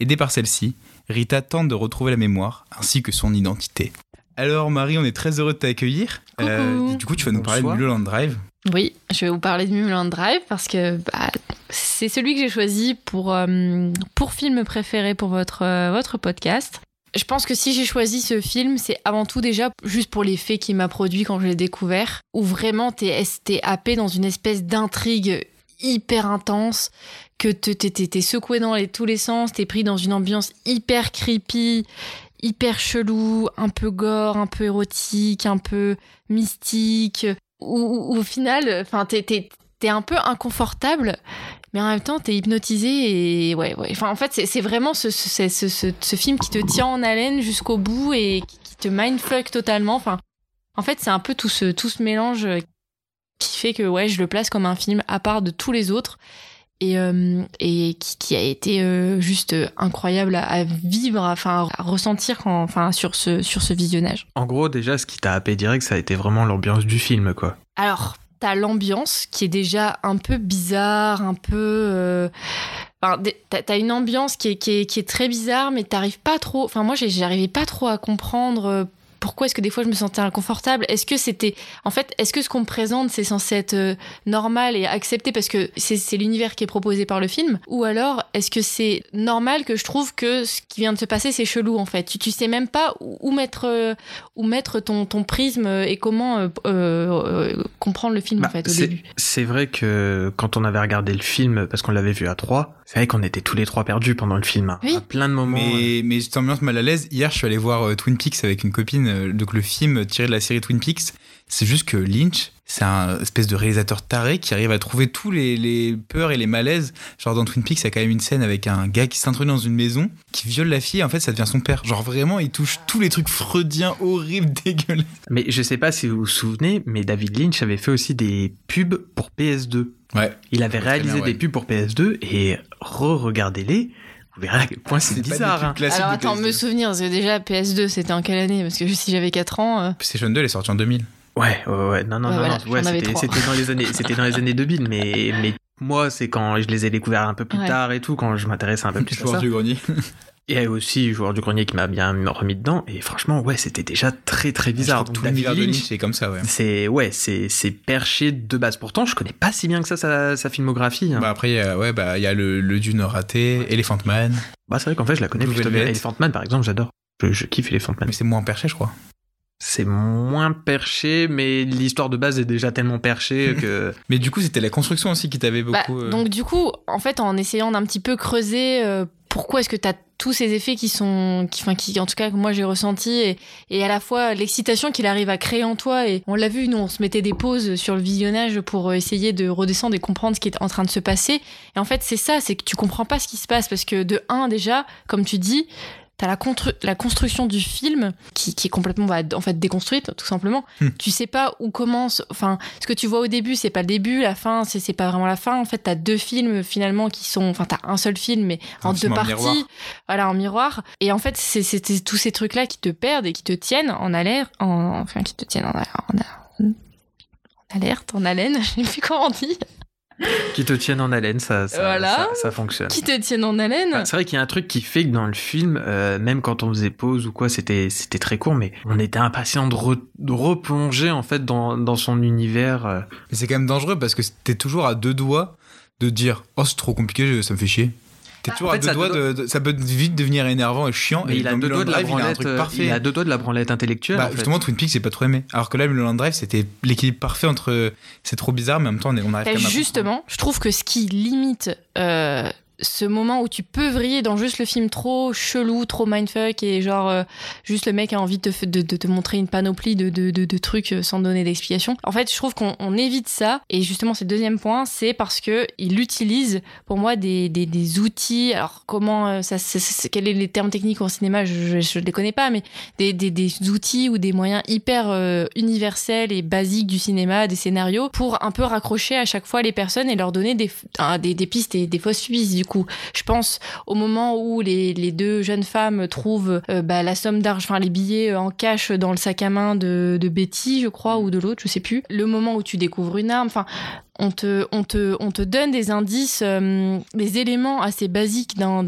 Aidée par celle-ci, Rita tente de retrouver la mémoire ainsi que son identité. Alors Marie, on est très heureux de t'accueillir. Euh, du coup, tu vas nous parler de Bonsoir. Mulholland Drive. Oui, je vais vous parler de Mulholland Drive parce que bah, c'est celui que j'ai choisi pour, euh, pour film préféré pour votre, euh, votre podcast. Je pense que si j'ai choisi ce film, c'est avant tout déjà juste pour l'effet qu'il m'a produit quand je l'ai découvert, où vraiment t'es t'es happé dans une espèce d'intrigue hyper intense, que te- t'es secoué dans les, tous les sens, t'es pris dans une ambiance hyper creepy, hyper chelou, un peu gore, un peu érotique, un peu mystique, où, au final, enfin, t'es, un peu inconfortable, mais en même temps, t'es hypnotisé et ouais, ouais. Enfin, en fait, c'est, vraiment ce, film qui te tient en haleine jusqu'au bout et qui, qui te mindfuck totalement. Enfin, en fait, c'est un peu tout ce, tout ce mélange qui fait que ouais, je le place comme un film à part de tous les autres et, euh, et qui, qui a été euh, juste incroyable à, à vivre, enfin à ressentir quand, enfin sur ce sur ce visionnage. En gros, déjà, ce qui t'a happé direct, ça a été vraiment l'ambiance du film, quoi. Alors, t'as l'ambiance qui est déjà un peu bizarre, un peu. euh, Enfin, t'as une ambiance qui est, qui est, qui est très bizarre, mais t'arrives pas trop. Enfin, moi, j'arrivais pas trop à comprendre euh, pourquoi est-ce que des fois je me sentais inconfortable? Est-ce que c'était. En fait, est-ce que ce qu'on me présente, c'est censé être euh, normal et accepté parce que c'est c'est l'univers qui est proposé par le film? Ou alors, est-ce que c'est normal que je trouve que ce qui vient de se passer, c'est chelou, en fait? Tu, tu sais même pas où, où mettre, euh, où mettre ton, ton prisme et comment euh, euh, euh, comprendre le film, Bah, en fait, au c'est- début. C'est vrai que quand on avait regardé le film, parce qu'on l'avait vu à trois, c'est vrai qu'on était tous les trois perdus pendant le film. Oui. À plein de moments. euh, Mais, mais cette ambiance mal à l'aise, hier je suis allé voir euh, Twin Peaks avec une copine, euh, donc le film tiré de la série Twin Peaks, c'est juste que Lynch, c'est un espèce de réalisateur taré qui arrive à trouver tous les, les peurs et les malaises. Genre dans Twin Peaks, il y a quand même une scène avec un gars qui s'introduit dans une maison, qui viole la fille, et en fait ça devient son père. Genre vraiment, il touche tous les trucs freudiens, horribles, dégueulasses. Mais je sais pas si vous vous souvenez, mais David Lynch avait fait aussi des pubs pour PS2. Ouais. Il avait réalisé bien, ouais. des pubs pour PS2 et re-regardez-les. Vous verrez à quel point c'est bizarre. hein. Alors de attends, PS2. me souvenir, parce que déjà PS2 c'était en quelle année? Parce que si j'avais 4 ans, euh, PlayStation 2, elle est sortie en 2000. Ouais, ouais, ouais. Non, non, Ouais, non, voilà, non. Ouais, c'était, dans les années, c'était dans les années 2000, mais, mais moi, c'est quand je les ai découverts un peu plus Ouais. tard et tout, quand je m'intéressais un peu plus à ça. du grenier. Et aussi, joueur du grenier qui m'a bien remis dedans. Et franchement, ouais, c'était déjà très, très bizarre. Tout David de c'est comme ça, ouais. c'est, ouais, c'est, c'est perché de base. Pourtant, je connais pas si bien que ça sa, sa filmographie. hein. Bah après, il y a, ouais, bah, il y a le, le Dune raté, Elephant Man, Bah, c'est vrai qu'en fait, je la connais Blue plutôt bien. Velvet. Elephant Man, par exemple, j'adore. Je, je kiffe Elephant Man. mais c'est moins perché, je crois. C'est moins perché, mais l'histoire de base est déjà tellement perchée que. Mais du coup, c'était la construction aussi qui t'avait bah, beaucoup. euh, donc du coup, en fait, en essayant d'un petit peu creuser euh, pourquoi est-ce que t'as tous ces effets qui sont, enfin, qui, en tout cas, que moi j'ai ressenti, et, et à la fois l'excitation qu'il arrive à créer en toi. Et on l'a vu, nous, on se mettait des pauses sur le visionnage pour essayer de redescendre et comprendre ce qui est en train de se passer. Et en fait, c'est ça, c'est que tu comprends pas ce qui se passe parce que de un, déjà, comme tu dis, t'as la, la construction du film qui, qui est complètement bah, en fait déconstruite tout simplement. Hmm. tu sais pas où commence enfin ce que tu vois au début c'est pas le début la fin c'est c'est pas vraiment la fin. En fait t'as deux films finalement qui sont enfin t'as un seul film mais en deux parties. miroir. voilà en miroir. Et en fait c'est tous ces trucs là qui te perdent et qui te tiennent en alerte en enfin qui te tiennent en, en- en alerte en haleine je sais plus comment on dit qui te tiennent en haleine, ça, ça, Voilà. ça, ça fonctionne. qui te tiennent en haleine Bah, c'est vrai qu'il y a un truc qui fait que dans le film, euh, même quand on faisait pause ou quoi, c'était c'était très court, mais on était impatient de, re- de replonger en fait dans, dans son univers. euh. Mais c'est quand même dangereux parce que t'es toujours à deux doigts de dire Oh, c'est trop compliqué, je- ça me fait chier. T'es toujours En à deux ça doigts de, de- Ça peut vite devenir énervant et chiant. Mais et il a deux doigts de la Mulholland Drive, il a un branlette. truc euh, parfait. Il a deux doigts de la branlette intellectuelle. Bah, en fait. justement, Twin Peaks, j'ai pas trop aimé. Alors que là, Mulholland Drive, c'était l'équilibre parfait entre. C'est trop bizarre, mais en même temps, on, est- on arrive Et quand même à justement, je trouve que ce qui limite euh, ce moment où tu peux vriller dans juste le film trop chelou, trop mindfuck et genre euh, juste le mec a envie de te, de, de te montrer une panoplie de, de, trucs euh, sans donner d'explication. En fait, je trouve qu'on on évite ça et justement, c'est le deuxième point, c'est parce que il utilise pour moi des, des, des outils. Alors comment euh, ça, c'est- c'est- quels sont les termes techniques en cinéma? Je je, je les connais pas, mais des, des, des outils ou des moyens hyper euh, universels et basiques du cinéma, des scénarios, pour un peu raccrocher à chaque fois les personnes et leur donner des, des pistes et des fausses pistes. Du coup, je pense au moment où les, deux jeunes femmes trouvent euh, bah, la somme d'argent, enfin les billets euh, en cash dans le sac à main de, de Betty, je crois, ou de l'autre, je sais plus. Le moment où tu découvres une arme, enfin on te, on te, on te donne des indices, euh, des éléments assez basiques d'un,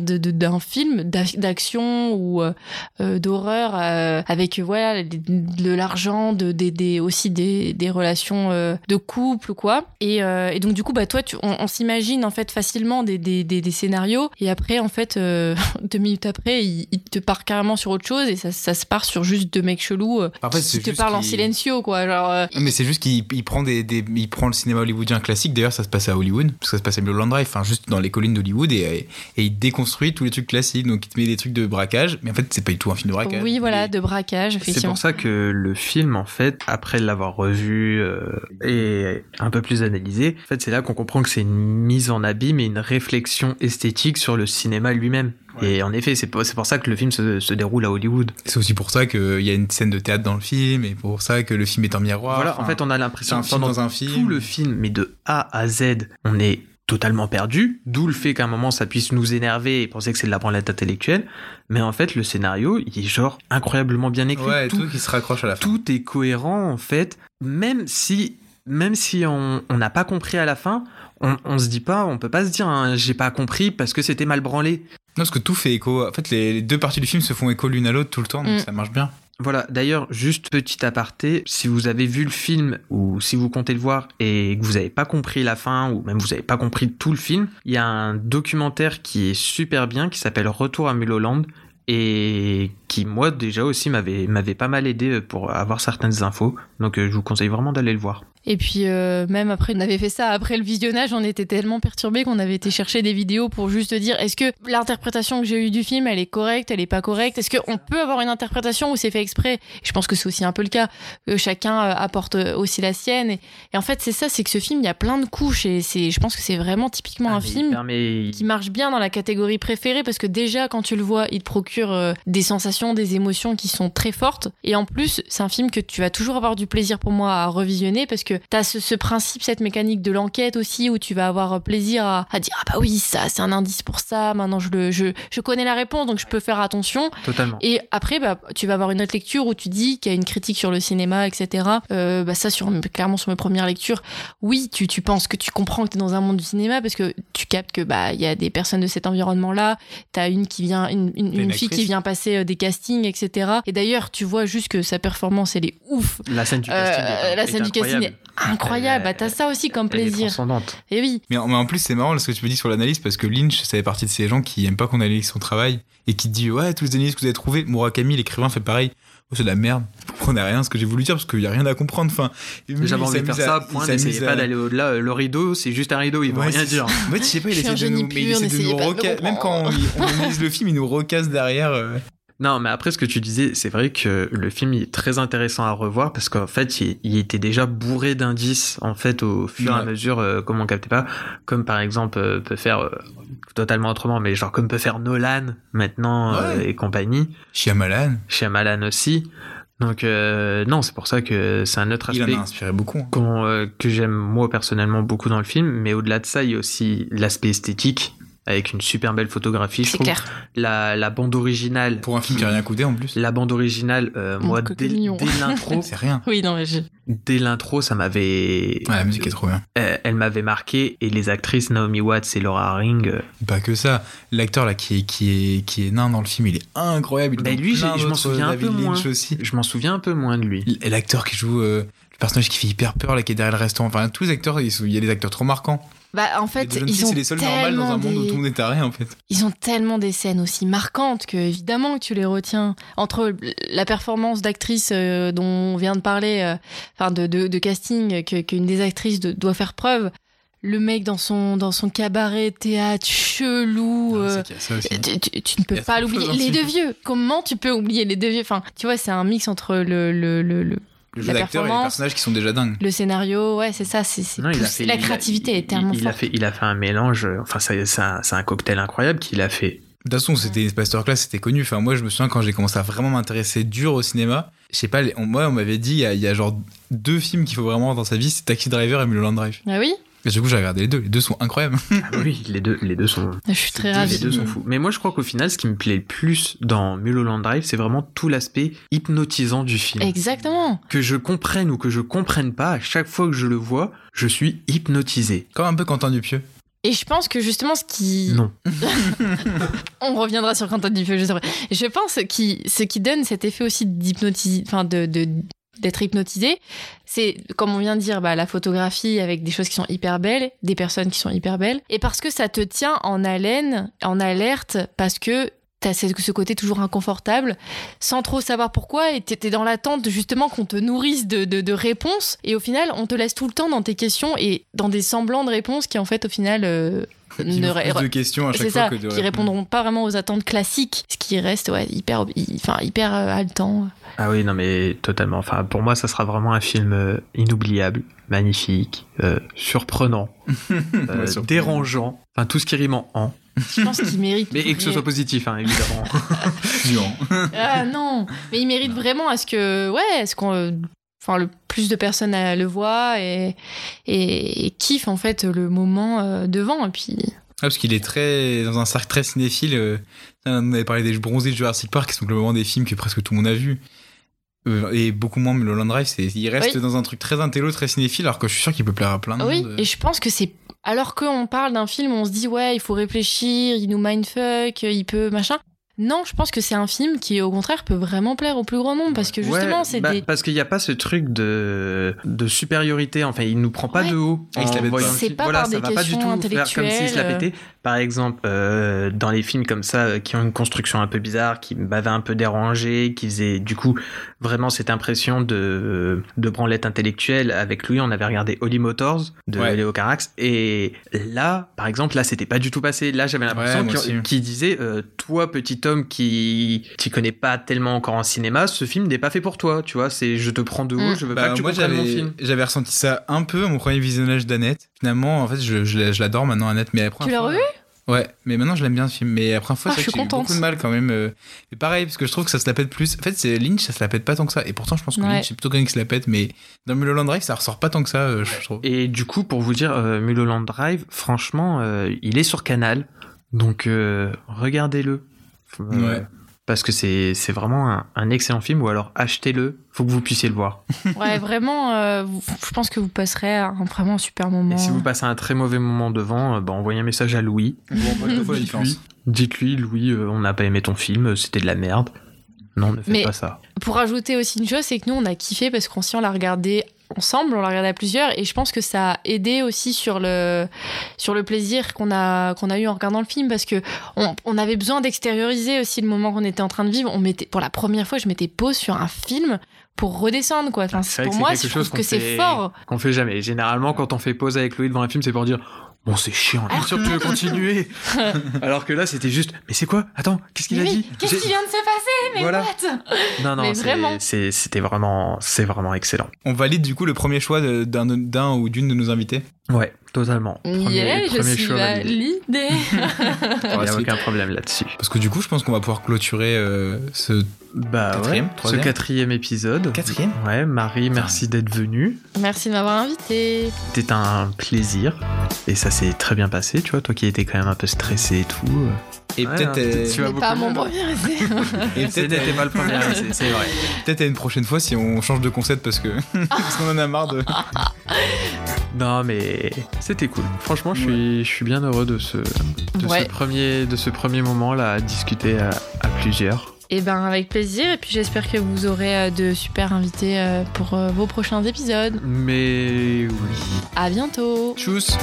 film d'ac- d'action ou euh, euh, d'horreur euh, avec voilà de, de l'argent, de, des des- aussi des, des relations de couple quoi. Et, et donc du coup bah toi tu, on, on s'imagine en fait facilement des, des, des, des scénarios et après en fait deux minutes après il, il te part carrément sur autre chose et ça, ça se part sur juste deux mecs chelous qui te parlent en silencio quoi genre Mais c'est juste qu'il il prend des, des- il prend le cinéma hollywoodien classique. D'ailleurs, ça se passe à Hollywood, parce que ça se passe à Mulholland Drive, enfin juste dans les collines d'Hollywood, et, et il déconstruit tous les trucs classiques. Donc il te met des trucs de braquage, mais en fait c'est pas du tout un film de braquage. oui voilà de braquage C'est pour ça que le film, en fait, après l'avoir revu euh, et un peu plus analysé, en fait, c'est là qu'on comprend que c'est une mise en abîme et une réflexion esthétique sur le cinéma lui-même. Et en effet, c'est pour, ça que le film se, se déroule à Hollywood. C'est aussi pour ça qu'il y a une scène de théâtre dans le film, et pour ça que le film est en miroir. voilà, Enfin, en fait, on a l'impression film pendant dans un film. tout le film, mais de A à Z, on est totalement perdu, d'où le fait qu'à un moment ça puisse nous énerver et penser que c'est de la branlette intellectuelle, mais en fait le scénario il est genre incroyablement bien écrit, Ouais, tout, tout qui se raccroche à la fin. tout est cohérent en fait, même si même si on n'a pas compris à la fin, on, on se dit pas, on peut pas se dire hein, j'ai pas compris parce que c'était mal branlé. Non, parce que tout fait écho. En fait, les, les deux parties du film se font écho l'une à l'autre tout le temps, donc Mm. ça marche bien. Voilà, d'ailleurs, juste petit aparté, si vous avez vu le film ou si vous comptez le voir et que vous n'avez pas compris la fin ou même vous n'avez pas compris tout le film, il y a un documentaire qui est super bien qui s'appelle Retour à Mulholland et qui moi déjà aussi m'avait m'avait pas mal aidé pour avoir certaines infos. Donc euh, je vous conseille vraiment d'aller le voir. Et puis euh, même après, on avait fait ça après le visionnage, on était tellement perturbés qu'on avait été chercher des vidéos pour juste dire est-ce que l'interprétation que j'ai eue du film, elle est correcte, elle est pas correcte? Est-ce qu'on peut avoir une interprétation où c'est fait exprès? Je pense que c'est aussi un peu le cas. que chacun euh, apporte aussi la sienne. Et, et en fait, c'est ça, c'est que ce film, il y a plein de couches et c'est, je pense que c'est vraiment typiquement Ah, un film permet- qui marche bien dans la catégorie préférée parce que déjà quand tu le vois, il te procure euh, des sensations, des émotions qui sont très fortes et en plus c'est un film que tu vas toujours avoir du plaisir pour moi à revisionner parce que tu as ce, ce principe, cette mécanique de l'enquête aussi où tu vas avoir plaisir à, à dire ah bah oui ça c'est un indice pour ça, maintenant je, le, je, je connais la réponse donc je peux faire attention Totalement. et après, bah, tu vas avoir une autre lecture où tu dis qu'il y a une critique sur le cinéma, etc. Euh, bah, ça, sur, clairement, sur mes premières lectures, oui, tu, tu penses que tu comprends que tu es dans un monde du cinéma parce que tu captes que bah il y a des personnes de cet environnement-là. T'as une qui vient, une, une, fille qui vient passer euh, des castings, etc. Et d'ailleurs, tu vois juste que sa performance, elle est ouf. La scène du Euh, casting, est- la est scène du casting est incroyable. Bah, t'as ça aussi comme Elle est plaisir. transcendante. Et oui. Mais en, mais en plus, c'est marrant ce que tu me dis sur l'analyse parce que Lynch, ça fait partie de ces gens qui aiment pas qu'on analyse son travail et qui dit Ouais, tous les analyses que vous avez trouvées, Murakami, l'écrivain, fait pareil. Oh, c'est de la merde. Vous comprenez rien à ce que j'ai voulu dire parce qu'il y a rien à comprendre. Enfin, J'avais il envie de faire ça, il point, n'essayez à- pas d'aller au-delà. Euh, Le rideau, c'est juste un rideau, il veut Ouais, rien dire. En fait, je sais pas, il essaie de nous, mais il pur, essaie de n'essayez nous Même quand on, on analyse le film, il nous recasse derrière. euh. Non, mais après, ce que tu disais, c'est vrai que le film il est très intéressant à revoir parce qu'en fait, il, il était déjà bourré d'indices, en fait, au fur et à mesure, euh, comme on captait pas. Comme par exemple, euh, peut faire euh, totalement autrement, mais genre comme peut faire Nolan maintenant euh, Ouais. et compagnie. Shyamalan, Shyamalan aussi. Donc, non, c'est pour ça que c'est un autre il en aspect a inspiré beaucoup. hein. que j'aime moi personnellement beaucoup dans le film. Mais au-delà de ça, il y a aussi l'aspect esthétique avec une super belle photographie, je C'est trouve. clair. La, la bande originale. Pour un film qui a rien coûté en plus. La bande originale, euh, moi, dès, l'intro, C'est rien. Oui, non, mais je- dès l'intro, ça m'avait, Ouais, la musique est trop bien. euh, elle m'avait marqué. Et les actrices Naomi Watts et Laura Haring, euh, Pas que ça. L'acteur là qui est, qui, est, qui est nain dans le film, il est incroyable. Il dans lui, je m'en souviens un David peu Lynch moins. aussi. je m'en souviens un peu moins de lui. Et l'acteur qui joue euh, personnage qui fait hyper peur, là, qui est derrière le restaurant. Enfin, tous les acteurs, il y a des acteurs trop marquants. Bah, en fait, ils filles, ont les seuls normales dans un monde où tout le monde est taré, en fait. Ils ont tellement des scènes aussi marquantes que évidemment que tu les retiens. Entre la performance d'actrice euh, dont on vient de parler, euh, enfin de, de, de casting, que- qu'une des actrices de- doit faire preuve. Le mec dans son, dans son cabaret théâtre chelou. Ah, euh, aussi. tu, tu- tu ne peux pas l'oublier. Les deux vieux. Comment tu peux oublier les deux vieux? Enfin, tu vois, c'est un mix entre le, le, le, le, Le jeu d'acteur et les personnages qui sont déjà dingues. le scénario. Ouais, c'est ça. C'est c'est Non, il a poussé. fait- la il a- créativité est tellement il, il a fait, il a fait un mélange. Enfin, ça- c'est un, c'est un cocktail incroyable qu'il a fait. De toute façon, c'était une masterclass, c'était connu. Enfin, moi, je me souviens quand j'ai commencé à vraiment m'intéresser dur au cinéma. Je sais pas, on- moi, on m'avait dit, il y, a, il y a genre deux films qu'il faut vraiment dans sa vie, c'est Taxi Driver et Mulholland Drive. Ah oui? Et du coup, j'ai regardé les deux. Les deux sont incroyables. Ah oui, les deux, les deux sont. Je suis très Les ravie. deux sont fous. Mais moi, je crois qu'au final, ce qui me plaît le plus dans Mulholland Drive, c'est vraiment tout l'aspect hypnotisant du film. Exactement. Que je comprenne ou que je comprenne pas, à chaque fois que je le vois, je suis hypnotisé. Comme un peu Quentin Dupieux. Et je pense que justement, ce qui. Non. On reviendra sur Quentin Dupieux, je sais pas. Je pense que ce qui donne cet effet aussi d'hypnotisé, enfin de, de- d'être hypnotisé, c'est comme on vient de dire, bah, la photographie avec des choses qui sont hyper belles, des personnes qui sont hyper belles, et parce que ça te tient en haleine, en alerte, parce que t'as ce ce côté toujours inconfortable, sans trop savoir pourquoi, et t'es dans l'attente justement qu'on te nourrisse de, de, de réponses, et au final, on te laisse tout le temps dans tes questions et dans des semblants de réponses qui en fait au final euh, Qui ne ré- de questions à chaque fois ça, que de qui répondront pas vraiment aux attentes classiques, ce qui reste ouais, hyper, hy- enfin, hyper euh, haletant. Ah oui, non mais totalement. Enfin, pour moi, ça sera vraiment un film euh, inoubliable, magnifique, euh, surprenant, euh, dérangeant. Enfin, tout ce qui rime en en. Je pense qu'il mérite. Mais et que ce soit positif, hein, évidemment. Dur. Ah non, mais il mérite vraiment à ce que, ouais, à ce qu'on, enfin, le plus de personnes le voient et, et, et kiffent en fait le moment euh, devant. Et puis, Ah, parce qu'il est très dans un cercle très cinéphile. euh, on avait parlé des bronzés de Jurassic Park, qui sont globalement des films que presque tout le monde a vu. Euh, et beaucoup moins Mulholland Drive, c'est, il reste Oui. dans un truc très intello, très cinéphile, alors que je suis sûr qu'il peut plaire à plein de oui, monde. et je pense que c'est alors qu'on parle d'un film, on se dit ouais, il faut réfléchir, il nous mindfuck, il peut machin. Non, je pense que c'est un film qui, au contraire, peut vraiment plaire au plus grand nombre parce que justement, Ouais, c'est bah, des. Parce qu'il n'y a pas ce truc de, de supériorité. Enfin, il nous prend pas Ouais. de haut. Et il se C'est pas voilà, par ça des va pas du questions tout faire comme s'il se la intellectuelles, pétait. Par exemple, euh, dans les films comme ça, euh, qui ont une construction un peu bizarre, qui m'avaient un peu dérangé, qui faisaient du coup vraiment cette impression de, de branlette intellectuelle. Avec lui, on avait regardé Holly Motors de Ouais. Léo Carax. Et là, par exemple, là, c'était pas du tout passé. Là, j'avais l'impression qu'il disait, euh, toi, petit homme qui qui connais pas tellement encore en cinéma, ce film n'est pas fait pour toi. Tu vois, c'est je te prends de haut, Mm. je veux Bah, pas que tu moi, comprennes mon film. j'avais ressenti ça un peu à mon premier visionnage d'Annette. Finalement, en fait, je, je, la- je l'adore maintenant, Annette, mais après. Tu l'as revu Ouais, mais maintenant je l'aime bien ce film. Mais après fois, Ah, j'ai eu beaucoup de mal quand même. euh, Et pareil, parce que je trouve que ça se la pète plus. En fait, c'est Lynch, ça se la pète pas tant que ça. Et pourtant, je pense que Ouais. Lynch, c'est plutôt quelqu'un qui se la pète. Mais dans Mulholland Drive, ça ressort pas tant que ça, euh, je trouve. Et du coup, pour vous dire, euh, Mulholland Drive, franchement, euh, il est sur Canal, donc euh, regardez-le. Euh, Ouais. Parce que c'est c'est vraiment un, un excellent film, ou alors achetez-le, faut que vous puissiez le voir. Ouais, vraiment, euh, vous- je pense que vous passerez un, vraiment un super moment. Et si vous passez un très mauvais moment devant, euh, bah, envoyez un message à Louis. Bon. Dites-lui, dites-lui, Louis, euh, on n'a pas aimé ton film, c'était de la merde. Non, ne faites Mais- pas ça. Pour rajouter aussi une chose, c'est que nous, on a kiffé parce qu'on si on l'a regardé ensemble, on l'a regardé à plusieurs, et je pense que ça a aidé aussi sur le, sur le plaisir qu'on a, qu'on a eu en regardant le film, parce que on, on avait besoin d'extérioriser aussi le moment qu'on était en train de vivre. On mettait, pour la première fois, je m'étais pause sur un film pour redescendre, quoi. Enfin, pour moi, c'est je quelque trouve chose que c'est fort. Qu'on fait jamais. Généralement, quand on fait pause avec Louis devant un film, c'est pour dire Bon, c'est chiant, bien sûr que tu veux continuer. Alors que là, c'était juste Mais c'est quoi? Attends, qu'est-ce qu'il a oui, dit? qu'est-ce qui vient de se passer? Mais Voilà. what? Non, non, c'est- c'était vraiment, c'est vraiment excellent. On valide du coup le premier choix d'un ou d'une de nos invités? Ouais, totalement. Yeah, je suis choix validé. validée. Il n'y a aucun problème là-dessus. Parce que du coup, je pense qu'on va pouvoir clôturer euh, ce Bah Quatrième, ouais, ce troisième quatrième épisode. quatrième. Ouais, Marie, merci d'être venue. Merci de m'avoir invité. C'était un plaisir. Et ça s'est très bien passé, tu vois, toi qui étais quand même un peu stressé et tout. Et Ouais, peut-être hein, euh, tu vas Mais beaucoup pas mon premier essai. et C'est peut-être pas le premier, c'est- c'est vrai. peut-être à une prochaine fois si on change de concept parce que parce qu'on en a marre de. Non, mais c'était cool. Franchement, je suis, je suis bien heureux de ce, de Ouais. ce premier, de ce premier moment là à discuter à, à plusieurs. Et ben avec plaisir. Et puis j'espère que vous aurez euh, de super invités euh, pour vos prochains épisodes. Mais oui. À bientôt. Tchuss